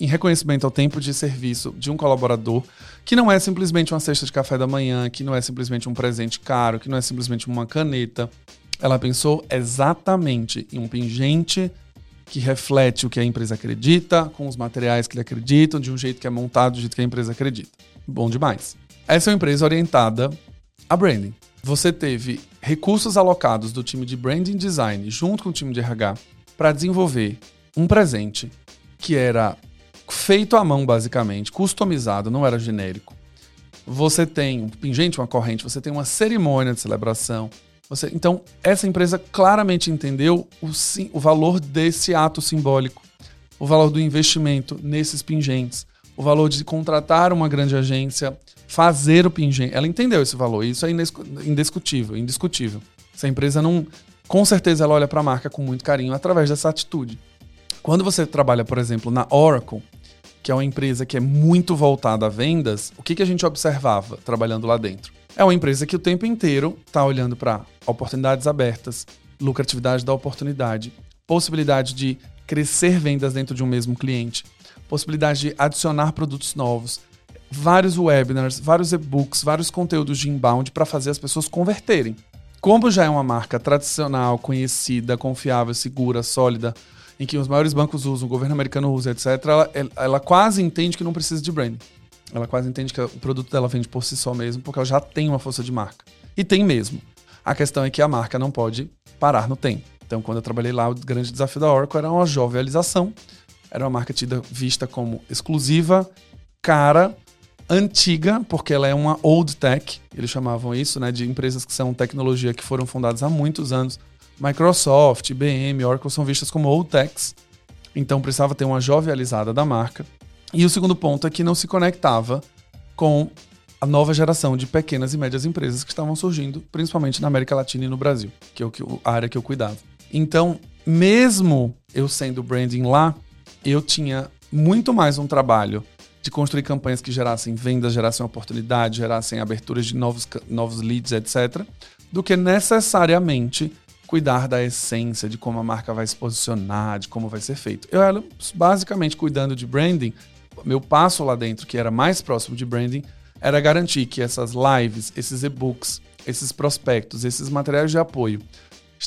em reconhecimento ao tempo de serviço de um colaborador, que não é simplesmente uma cesta de café da manhã, que não é simplesmente um presente caro, que não é simplesmente uma caneta. Ela pensou exatamente em um pingente que reflete o que a empresa acredita, com os materiais que ele acreditam, de um jeito que é montado do jeito que a empresa acredita. Bom demais. Essa é uma empresa orientada a branding. Você teve recursos alocados do time de branding design junto com o time de RH para desenvolver um presente que era feito à mão basicamente, customizado, não era genérico. Você tem um pingente, uma corrente, você tem uma cerimônia de celebração, Você, então, essa empresa claramente entendeu o, o valor desse ato simbólico, o valor do investimento nesses pingentes, o valor de contratar uma grande agência, fazer o pingente. Ela entendeu esse valor, isso é indiscutível, indiscutível. Essa empresa não, com certeza ela olha para a marca com muito carinho através dessa atitude. Quando você trabalha, por exemplo, na Oracle, que é uma empresa que é muito voltada a vendas, o que, que a gente observava trabalhando lá dentro? É uma empresa que o tempo inteiro está olhando para oportunidades abertas, lucratividade da oportunidade, possibilidade de crescer vendas dentro de um mesmo cliente, possibilidade de adicionar produtos novos, vários webinars, vários e-books, vários conteúdos de inbound para fazer as pessoas converterem. Como já é uma marca tradicional, conhecida, confiável, segura, sólida, em que os maiores bancos usam, o governo americano usa, etc., ela, ela quase entende que não precisa de branding. Ela quase entende que o produto dela vende por si só mesmo, porque ela já tem uma força de marca. E tem mesmo. A questão é que a marca não pode parar no tempo. Então, quando eu trabalhei lá, o grande desafio da Oracle era uma jovialização. Era uma marca tida, vista como exclusiva, cara, antiga, porque ela é uma old tech, eles chamavam isso, né, de empresas que são tecnologia que foram fundadas há muitos anos. Microsoft, IBM, Oracle são vistas como old techs, então precisava ter uma jovializada da marca. E o segundo ponto é que não se conectava com a nova geração de pequenas e médias empresas que estavam surgindo, principalmente na América Latina e no Brasil, que é a área que eu cuidava. Então, mesmo eu sendo branding lá, eu tinha muito mais um trabalho de construir campanhas que gerassem vendas, gerassem oportunidade, gerassem aberturas de novos, novos leads, etc., do que necessariamente cuidar da essência, de como a marca vai se posicionar, de como vai ser feito. Eu era basicamente cuidando de branding. Meu passo lá dentro, que era mais próximo de branding, era garantir que essas lives, esses e-books, esses prospectos, esses materiais de apoio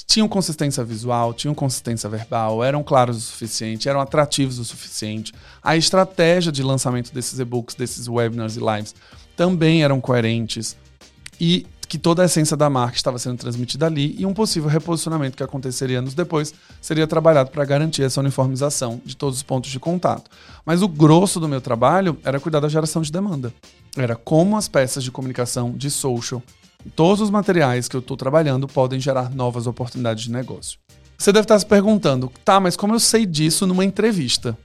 tinham consistência visual, tinham consistência verbal, eram claros o suficiente, eram atrativos o suficiente. A estratégia de lançamento desses e-books, desses webinars e lives também eram coerentes e que toda a essência da marca estava sendo transmitida ali e um possível reposicionamento que aconteceria anos depois seria trabalhado para garantir essa uniformização de todos os pontos de contato. Mas o grosso do meu trabalho era cuidar da geração de demanda. Era como as peças de comunicação de social Todos os materiais que eu estou trabalhando podem gerar novas oportunidades de negócio. Você deve estar se perguntando, tá, mas como eu sei disso numa entrevista?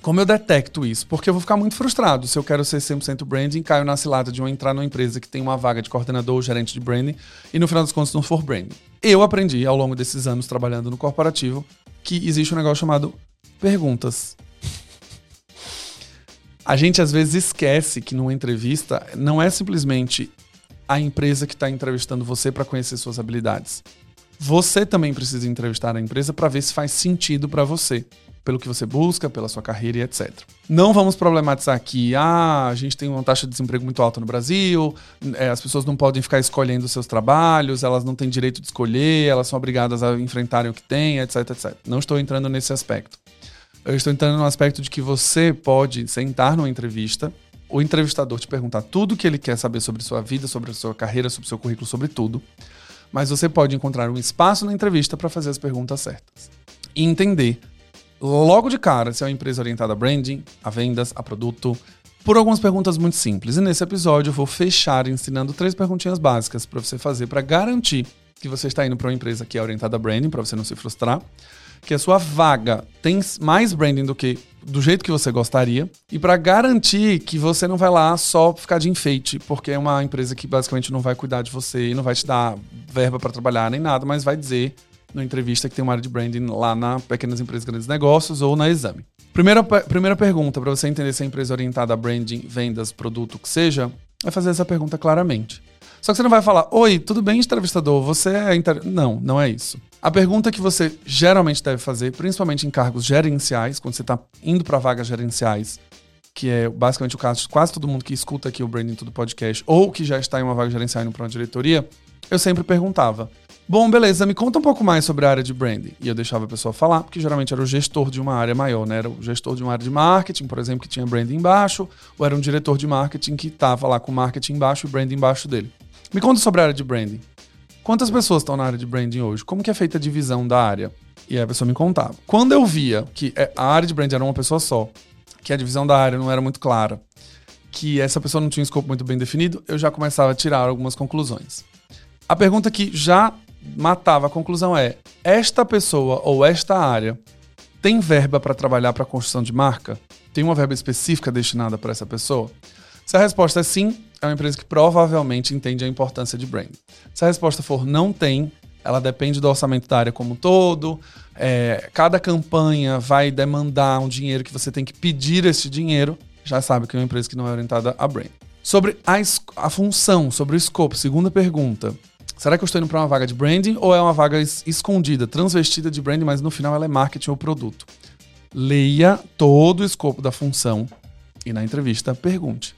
Como eu detecto isso? Porque eu vou ficar muito frustrado se eu quero ser 100% branding, caio na cilada de eu entrar numa empresa que tem uma vaga de coordenador ou gerente de branding e no final das contas não for branding. Eu aprendi ao longo desses anos trabalhando no corporativo que existe um negócio chamado perguntas. A gente às vezes esquece que numa entrevista não é simplesmente a empresa que está entrevistando você para conhecer suas habilidades. Você também precisa entrevistar a empresa para ver se faz sentido para você, pelo que você busca, pela sua carreira e etc. Não vamos problematizar aqui, ah, a gente tem uma taxa de desemprego muito alta no Brasil, é, as pessoas não podem ficar escolhendo seus trabalhos, elas não têm direito de escolher, elas são obrigadas a enfrentarem o que têm, etc, etc. Não estou entrando nesse aspecto. Eu estou entrando no aspecto de que você pode sentar numa entrevista o entrevistador te perguntar tudo o que ele quer saber sobre sua vida, sobre a sua carreira, sobre o seu currículo, sobre tudo. Mas você pode encontrar um espaço na entrevista para fazer as perguntas certas. E entender logo de cara se é uma empresa orientada a branding, a vendas, a produto, por algumas perguntas muito simples. E nesse episódio eu vou fechar ensinando três perguntinhas básicas para você fazer para garantir que você está indo para uma empresa que é orientada a branding, para você não se frustrar, que a sua vaga tem mais branding do que do jeito que você gostaria e para garantir que você não vai lá só ficar de enfeite, porque é uma empresa que basicamente não vai cuidar de você e não vai te dar verba para trabalhar nem nada, mas vai dizer na entrevista que tem uma área de branding lá na Pequenas Empresas Grandes Negócios ou na Exame. Primeira, primeira pergunta para você entender se a empresa é orientada a branding, vendas, produto, que seja, é fazer essa pergunta claramente. Só que você não vai falar, oi, tudo bem, entrevistador? Você é. Inter... Não, não é isso. A pergunta que você geralmente deve fazer, principalmente em cargos gerenciais, quando você está indo para vagas gerenciais, que é basicamente o caso de quase todo mundo que escuta aqui o Branding Tudo Podcast, ou que já está em uma vaga gerencial indo para uma diretoria, eu sempre perguntava: Bom, beleza, me conta um pouco mais sobre a área de branding. E eu deixava a pessoa falar, porque geralmente era o gestor de uma área maior, né? Era o gestor de uma área de marketing, por exemplo, que tinha branding embaixo, ou era um diretor de marketing que estava lá com marketing embaixo e branding embaixo dele. Me conta sobre a área de branding. Quantas pessoas estão na área de branding hoje? Como que é feita a divisão da área? E aí a pessoa me contava. Quando eu via que é, a área de branding era uma pessoa só, que a divisão da área não era muito clara, que essa pessoa não tinha um escopo muito bem definido, eu já começava a tirar algumas conclusões. A pergunta que já matava. A conclusão é: esta pessoa ou esta área tem verba para trabalhar para construção de marca? Tem uma verba específica destinada para essa pessoa? Se a resposta é sim, é uma empresa que provavelmente entende a importância de branding. Se a resposta for não tem, ela depende do orçamento da área como um todo. É, cada campanha vai demandar um dinheiro que você tem que pedir esse dinheiro. Já sabe que é uma empresa que não é orientada a brand. Sobre a, a função, sobre o escopo, segunda pergunta. Será que eu estou indo para uma vaga de branding ou é uma vaga escondida, transvestida de branding, mas no final ela é marketing ou produto? Leia todo o escopo da função e na entrevista pergunte.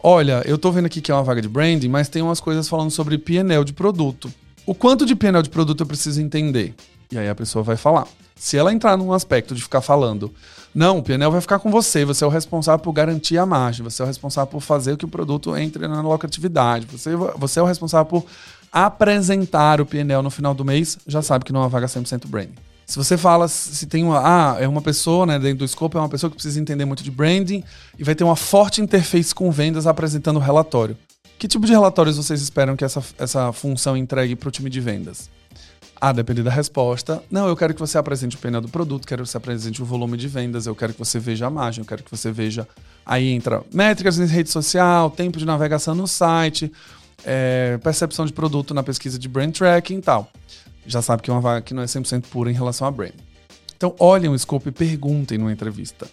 Olha, eu estou vendo aqui que é uma vaga de branding, mas tem umas coisas falando sobre PNL de produto. O quanto de PNL de produto eu preciso entender? E aí a pessoa vai falar. Se ela entrar num aspecto de ficar falando, não, o PNL vai ficar com você, você é o responsável por garantir a margem, você é o responsável por fazer que o produto entre na lucratividade, você, você é o responsável por apresentar o PNL no final do mês, já sabe que não é uma vaga 100% branding. Se você fala, se tem uma. Ah, é uma pessoa, né, dentro do escopo, é uma pessoa que precisa entender muito de branding e vai ter uma forte interface com vendas apresentando o relatório. Que tipo de relatórios vocês esperam que essa, essa função entregue para o time de vendas? Ah, depende da resposta. Não, eu quero que você apresente o painel do produto, quero que você apresente o volume de vendas, eu quero que você veja a margem, eu quero que você veja. Aí entra métricas em rede social, tempo de navegação no site, é, percepção de produto na pesquisa de brand tracking e tal. Já sabe que é uma vaga que não é 100% pura em relação a brand. Então, olhem o scope e perguntem numa entrevista.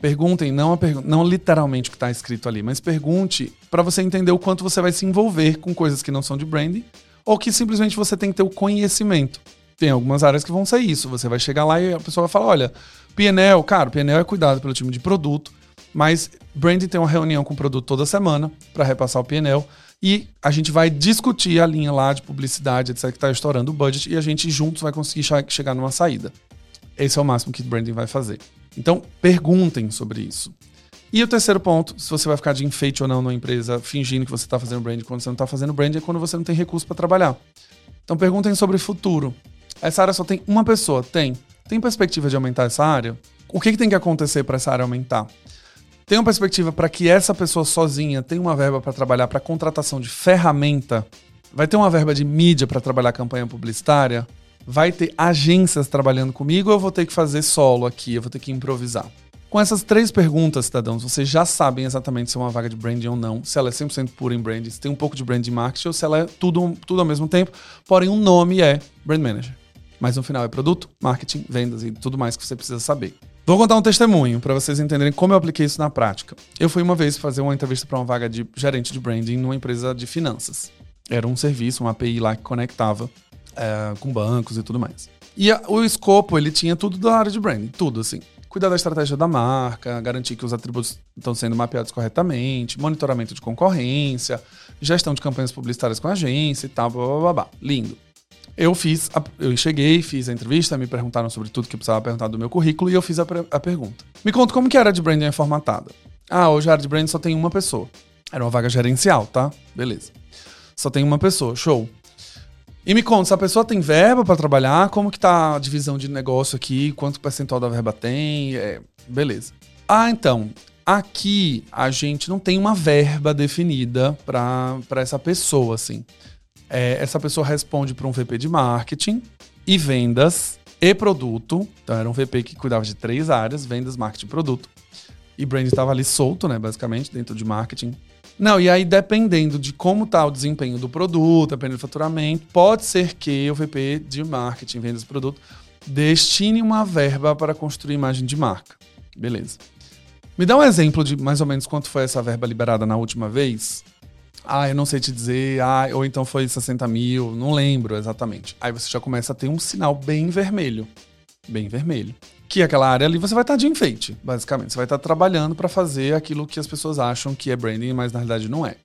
Perguntem, não, pergu não literalmente o que está escrito ali, mas pergunte para você entender o quanto você vai se envolver com coisas que não são de branding ou que simplesmente você tem que ter o conhecimento. Tem algumas áreas que vão ser isso. Você vai chegar lá e a pessoa vai falar: olha, PNL, cara, PNL é cuidado pelo time de produto, mas branding tem uma reunião com o produto toda semana para repassar o PNL e a gente vai discutir a linha lá de publicidade, etc., que está estourando o budget e a gente juntos vai conseguir chegar numa saída. Esse é o máximo que o branding vai fazer. Então, perguntem sobre isso. E o terceiro ponto, se você vai ficar de enfeite ou não numa empresa, fingindo que você está fazendo brand quando você não está fazendo brand, é quando você não tem recurso para trabalhar. Então, perguntem sobre futuro. Essa área só tem uma pessoa? Tem. Tem perspectiva de aumentar essa área? O que, que tem que acontecer para essa área aumentar? Tem uma perspectiva para que essa pessoa sozinha tenha uma verba para trabalhar para contratação de ferramenta? Vai ter uma verba de mídia para trabalhar campanha publicitária? vai ter agências trabalhando comigo ou eu vou ter que fazer solo aqui, eu vou ter que improvisar? Com essas três perguntas, cidadãos, vocês já sabem exatamente se é uma vaga de branding ou não, se ela é 100% pura em branding, se tem um pouco de branding marketing ou se ela é tudo, tudo ao mesmo tempo, porém o um nome é Brand Manager. Mas no final é produto, marketing, vendas e tudo mais que você precisa saber. Vou contar um testemunho para vocês entenderem como eu apliquei isso na prática. Eu fui uma vez fazer uma entrevista para uma vaga de gerente de branding numa empresa de finanças. Era um serviço, uma API lá que conectava é, com bancos e tudo mais. E a, o escopo, ele tinha tudo da área de branding, tudo assim. Cuidar da estratégia da marca, garantir que os atributos estão sendo mapeados corretamente, monitoramento de concorrência, gestão de campanhas publicitárias com agência e tal, blá, blá, blá, blá. Lindo. Eu fiz, a, eu cheguei, fiz a entrevista, me perguntaram sobre tudo que precisava perguntar do meu currículo e eu fiz a, a pergunta. Me conta como que era de branding formatada. Ah, hoje a área de branding só tem uma pessoa. Era uma vaga gerencial, tá? Beleza. Só tem uma pessoa, show. E me conta, se a pessoa tem verba para trabalhar, como que tá a divisão de negócio aqui, quanto percentual da verba tem, é, beleza. Ah, então, aqui a gente não tem uma verba definida para essa pessoa, assim. É, essa pessoa responde para um VP de marketing e vendas e produto. Então era um VP que cuidava de três áreas, vendas, marketing e produto. E brand estava ali solto, né, basicamente, dentro de marketing não, e aí dependendo de como está o desempenho do produto, dependendo do faturamento, pode ser que o VP de marketing, vendas do produto, destine uma verba para construir imagem de marca. Beleza. Me dá um exemplo de mais ou menos quanto foi essa verba liberada na última vez? Ah, eu não sei te dizer. Ah, ou então foi 60 mil, não lembro exatamente. Aí você já começa a ter um sinal bem vermelho. Bem vermelho que aquela área ali você vai estar de enfeite, basicamente. Você vai estar trabalhando para fazer aquilo que as pessoas acham que é branding, mas na realidade não é.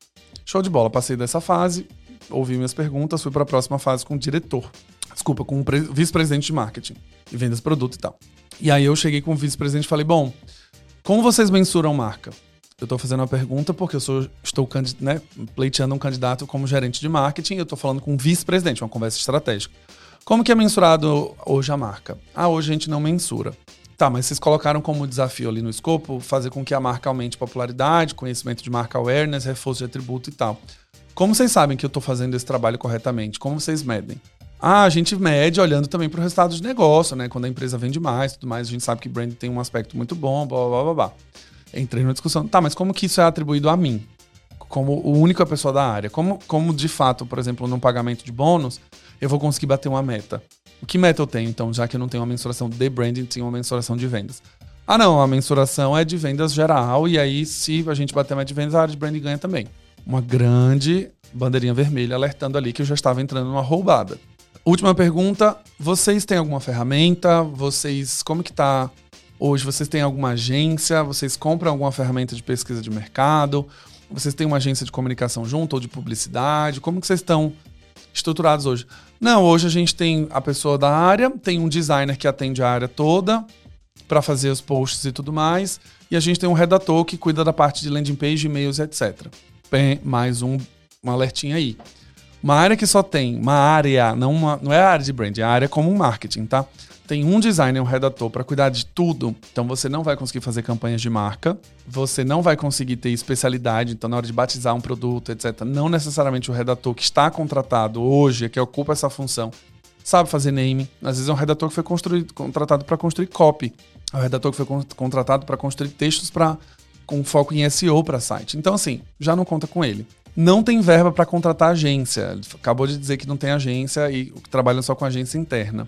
Show de bola, passei dessa fase, ouvi minhas perguntas, fui para a próxima fase com o diretor. Desculpa, com o vice-presidente de marketing e vendas produto e tal. E aí eu cheguei com o vice-presidente e falei: "Bom, como vocês mensuram marca?" Eu estou fazendo uma pergunta porque eu sou, estou né, pleiteando um candidato como gerente de marketing e eu estou falando com o vice-presidente, uma conversa estratégica. Como que é mensurado hoje a marca? Ah, hoje a gente não mensura. Tá, mas vocês colocaram como desafio ali no escopo fazer com que a marca aumente popularidade, conhecimento de marca awareness, reforço de atributo e tal. Como vocês sabem que eu estou fazendo esse trabalho corretamente? Como vocês medem? Ah, a gente mede olhando também para o resultado de negócio, né? Quando a empresa vende mais, tudo mais, a gente sabe que brand tem um aspecto muito bom, blá blá blá blá. Entrei numa discussão. Tá, mas como que isso é atribuído a mim? Como o única pessoa da área? Como, como de fato, por exemplo, num pagamento de bônus, eu vou conseguir bater uma meta? O que meta eu tenho, então, já que eu não tenho uma mensuração de branding, tenho uma mensuração de vendas? Ah, não, a mensuração é de vendas geral, e aí, se a gente bater mais de vendas, a área de branding ganha também. Uma grande bandeirinha vermelha alertando ali que eu já estava entrando numa roubada. Última pergunta: vocês têm alguma ferramenta? Vocês. Como que tá hoje? Vocês têm alguma agência? Vocês compram alguma ferramenta de pesquisa de mercado? Vocês têm uma agência de comunicação junto ou de publicidade? Como que vocês estão estruturados hoje? Não, hoje a gente tem a pessoa da área, tem um designer que atende a área toda para fazer os posts e tudo mais, e a gente tem um redator que cuida da parte de landing page, e-mails, etc. Mais um, um alertinho aí. Uma área que só tem uma área, não, uma, não é a área de brand, é a área como marketing, tá? Tem um designer, um redator para cuidar de tudo. Então você não vai conseguir fazer campanhas de marca, você não vai conseguir ter especialidade. Então, na hora de batizar um produto, etc., não necessariamente o redator que está contratado hoje, que ocupa essa função, sabe fazer name. Às vezes é um redator que foi construído, contratado para construir copy. É um redator que foi contratado para construir textos para com foco em SEO para site. Então, assim, já não conta com ele não tem verba para contratar agência. Acabou de dizer que não tem agência e trabalham só com agência interna.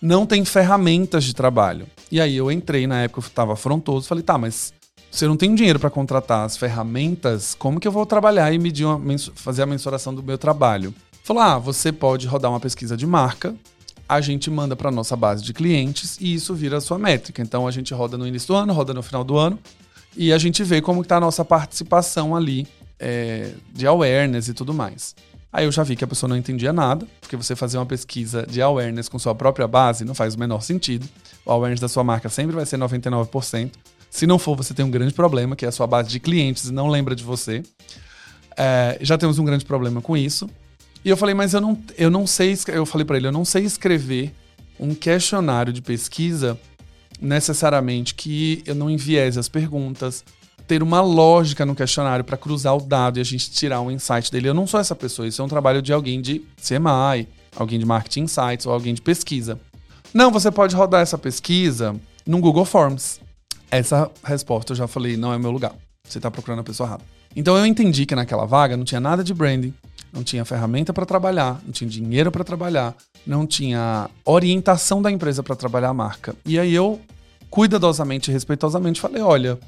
Não tem ferramentas de trabalho. E aí eu entrei, na época eu estava afrontoso, falei, tá, mas se eu não tenho dinheiro para contratar as ferramentas, como que eu vou trabalhar e medir uma, fazer a mensuração do meu trabalho? Falou, ah, você pode rodar uma pesquisa de marca, a gente manda para nossa base de clientes e isso vira a sua métrica. Então a gente roda no início do ano, roda no final do ano e a gente vê como está a nossa participação ali é, de awareness e tudo mais. Aí eu já vi que a pessoa não entendia nada, porque você fazer uma pesquisa de awareness com sua própria base não faz o menor sentido. O awareness da sua marca sempre vai ser 99%. Se não for, você tem um grande problema, que é a sua base de clientes não lembra de você. É, já temos um grande problema com isso. E eu falei, mas eu não, eu não sei. Eu falei para ele, eu não sei escrever um questionário de pesquisa necessariamente que eu não enviese as perguntas, ter uma lógica no questionário para cruzar o dado e a gente tirar um insight dele. Eu não sou essa pessoa, isso é um trabalho de alguém de CMI, alguém de Marketing Insights ou alguém de pesquisa. Não, você pode rodar essa pesquisa no Google Forms. Essa resposta eu já falei, não é meu lugar. Você está procurando a pessoa errada. Então eu entendi que naquela vaga não tinha nada de branding, não tinha ferramenta para trabalhar, não tinha dinheiro para trabalhar, não tinha orientação da empresa para trabalhar a marca. E aí eu cuidadosamente e respeitosamente falei: olha,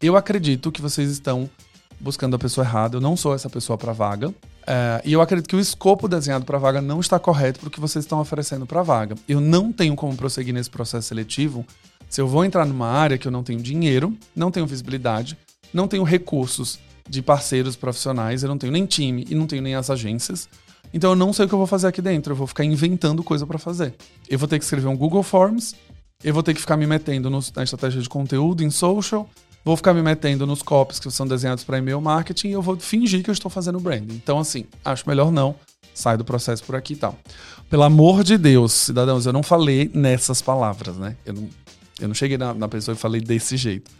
eu acredito que vocês estão buscando a pessoa errada. Eu não sou essa pessoa para vaga. É, e eu acredito que o escopo desenhado para vaga não está correto para o que vocês estão oferecendo para vaga. Eu não tenho como prosseguir nesse processo seletivo se eu vou entrar numa área que eu não tenho dinheiro, não tenho visibilidade, não tenho recursos de parceiros profissionais, eu não tenho nem time e não tenho nem as agências. Então eu não sei o que eu vou fazer aqui dentro. Eu vou ficar inventando coisa para fazer. Eu vou ter que escrever um Google Forms, eu vou ter que ficar me metendo no, na estratégia de conteúdo, em social, vou ficar me metendo nos copies que são desenhados para e-mail marketing e eu vou fingir que eu estou fazendo branding. Então, assim, acho melhor não. Sai do processo por aqui e tal. Pelo amor de Deus, cidadãos, eu não falei nessas palavras, né? Eu não, eu não cheguei na, na pessoa e falei desse jeito.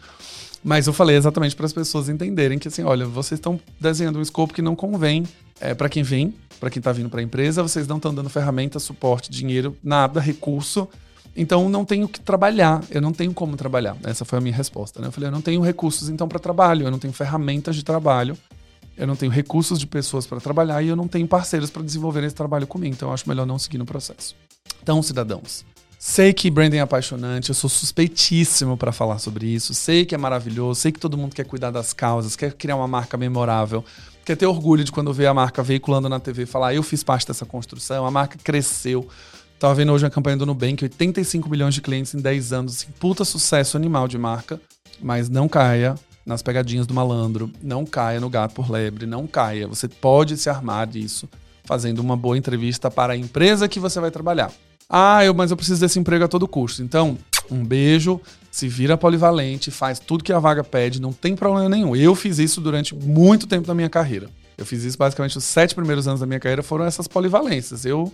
Mas eu falei exatamente para as pessoas entenderem que, assim, olha, vocês estão desenhando um escopo que não convém é, para quem vem, para quem está vindo para a empresa, vocês não estão dando ferramenta, suporte, dinheiro, nada, recurso então não tenho que trabalhar, eu não tenho como trabalhar. Essa foi a minha resposta. Né? Eu falei, eu não tenho recursos então para trabalho, eu não tenho ferramentas de trabalho, eu não tenho recursos de pessoas para trabalhar e eu não tenho parceiros para desenvolver esse trabalho comigo. Então eu acho melhor não seguir no processo. Então, cidadãos, sei que branding é apaixonante, eu sou suspeitíssimo para falar sobre isso, sei que é maravilhoso, sei que todo mundo quer cuidar das causas, quer criar uma marca memorável, quer ter orgulho de quando vê a marca veiculando na TV falar, eu fiz parte dessa construção, a marca cresceu. Tava vendo hoje a campanha do Nubank, 85 milhões de clientes em 10 anos, assim, puta sucesso animal de marca, mas não caia nas pegadinhas do malandro, não caia no gato por lebre, não caia. Você pode se armar disso fazendo uma boa entrevista para a empresa que você vai trabalhar. Ah, eu, mas eu preciso desse emprego a todo custo. Então, um beijo, se vira polivalente, faz tudo que a vaga pede, não tem problema nenhum. Eu fiz isso durante muito tempo da minha carreira. Eu fiz isso basicamente os sete primeiros anos da minha carreira foram essas polivalências. Eu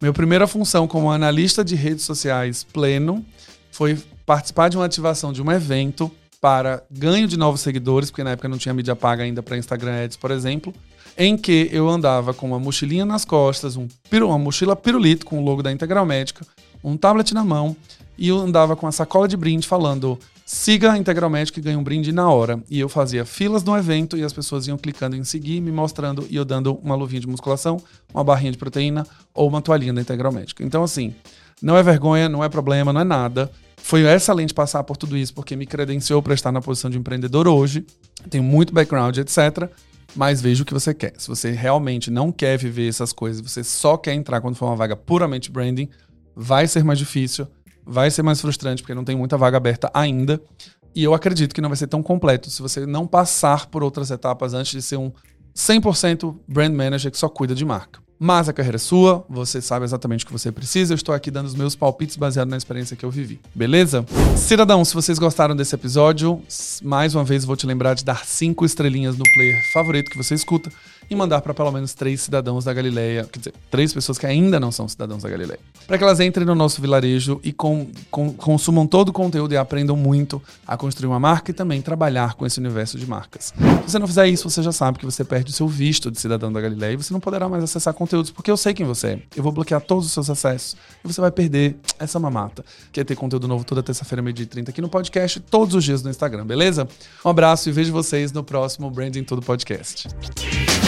minha primeira função como analista de redes sociais pleno foi participar de uma ativação de um evento para ganho de novos seguidores, porque na época não tinha mídia paga ainda para Instagram Ads, por exemplo, em que eu andava com uma mochilinha nas costas, um, uma mochila pirulito com o logo da Integral Médica, um tablet na mão e eu andava com a sacola de brinde falando siga a Integral e ganhe um brinde na hora. E eu fazia filas no evento e as pessoas iam clicando em seguir, me mostrando e eu dando uma luvinha de musculação, uma barrinha de proteína ou uma toalhinha da Integral Médica. Então assim, não é vergonha, não é problema, não é nada. Foi excelente passar por tudo isso, porque me credenciou para estar na posição de empreendedor hoje. Tenho muito background, etc. Mas veja o que você quer. Se você realmente não quer viver essas coisas, você só quer entrar quando for uma vaga puramente branding, vai ser mais difícil, vai ser mais frustrante, porque não tem muita vaga aberta ainda. E eu acredito que não vai ser tão completo se você não passar por outras etapas antes de ser um 100% brand manager que só cuida de marca. Mas a carreira é sua, você sabe exatamente o que você precisa. Eu estou aqui dando os meus palpites baseados na experiência que eu vivi. Beleza? Cidadão, se vocês gostaram desse episódio, mais uma vez vou te lembrar de dar cinco estrelinhas no player favorito que você escuta e mandar para pelo menos três cidadãos da Galileia, quer dizer, três pessoas que ainda não são cidadãos da Galileia, para que elas entrem no nosso vilarejo e com, com, consumam todo o conteúdo e aprendam muito a construir uma marca e também trabalhar com esse universo de marcas. Se você não fizer isso, você já sabe que você perde o seu visto de cidadão da Galileia e você não poderá mais acessar conteúdos, porque eu sei quem você é. Eu vou bloquear todos os seus acessos e você vai perder essa mamata, que é ter conteúdo novo toda terça-feira, meio-dia 30 aqui no podcast, todos os dias no Instagram, beleza? Um abraço e vejo vocês no próximo Branding Tudo Podcast.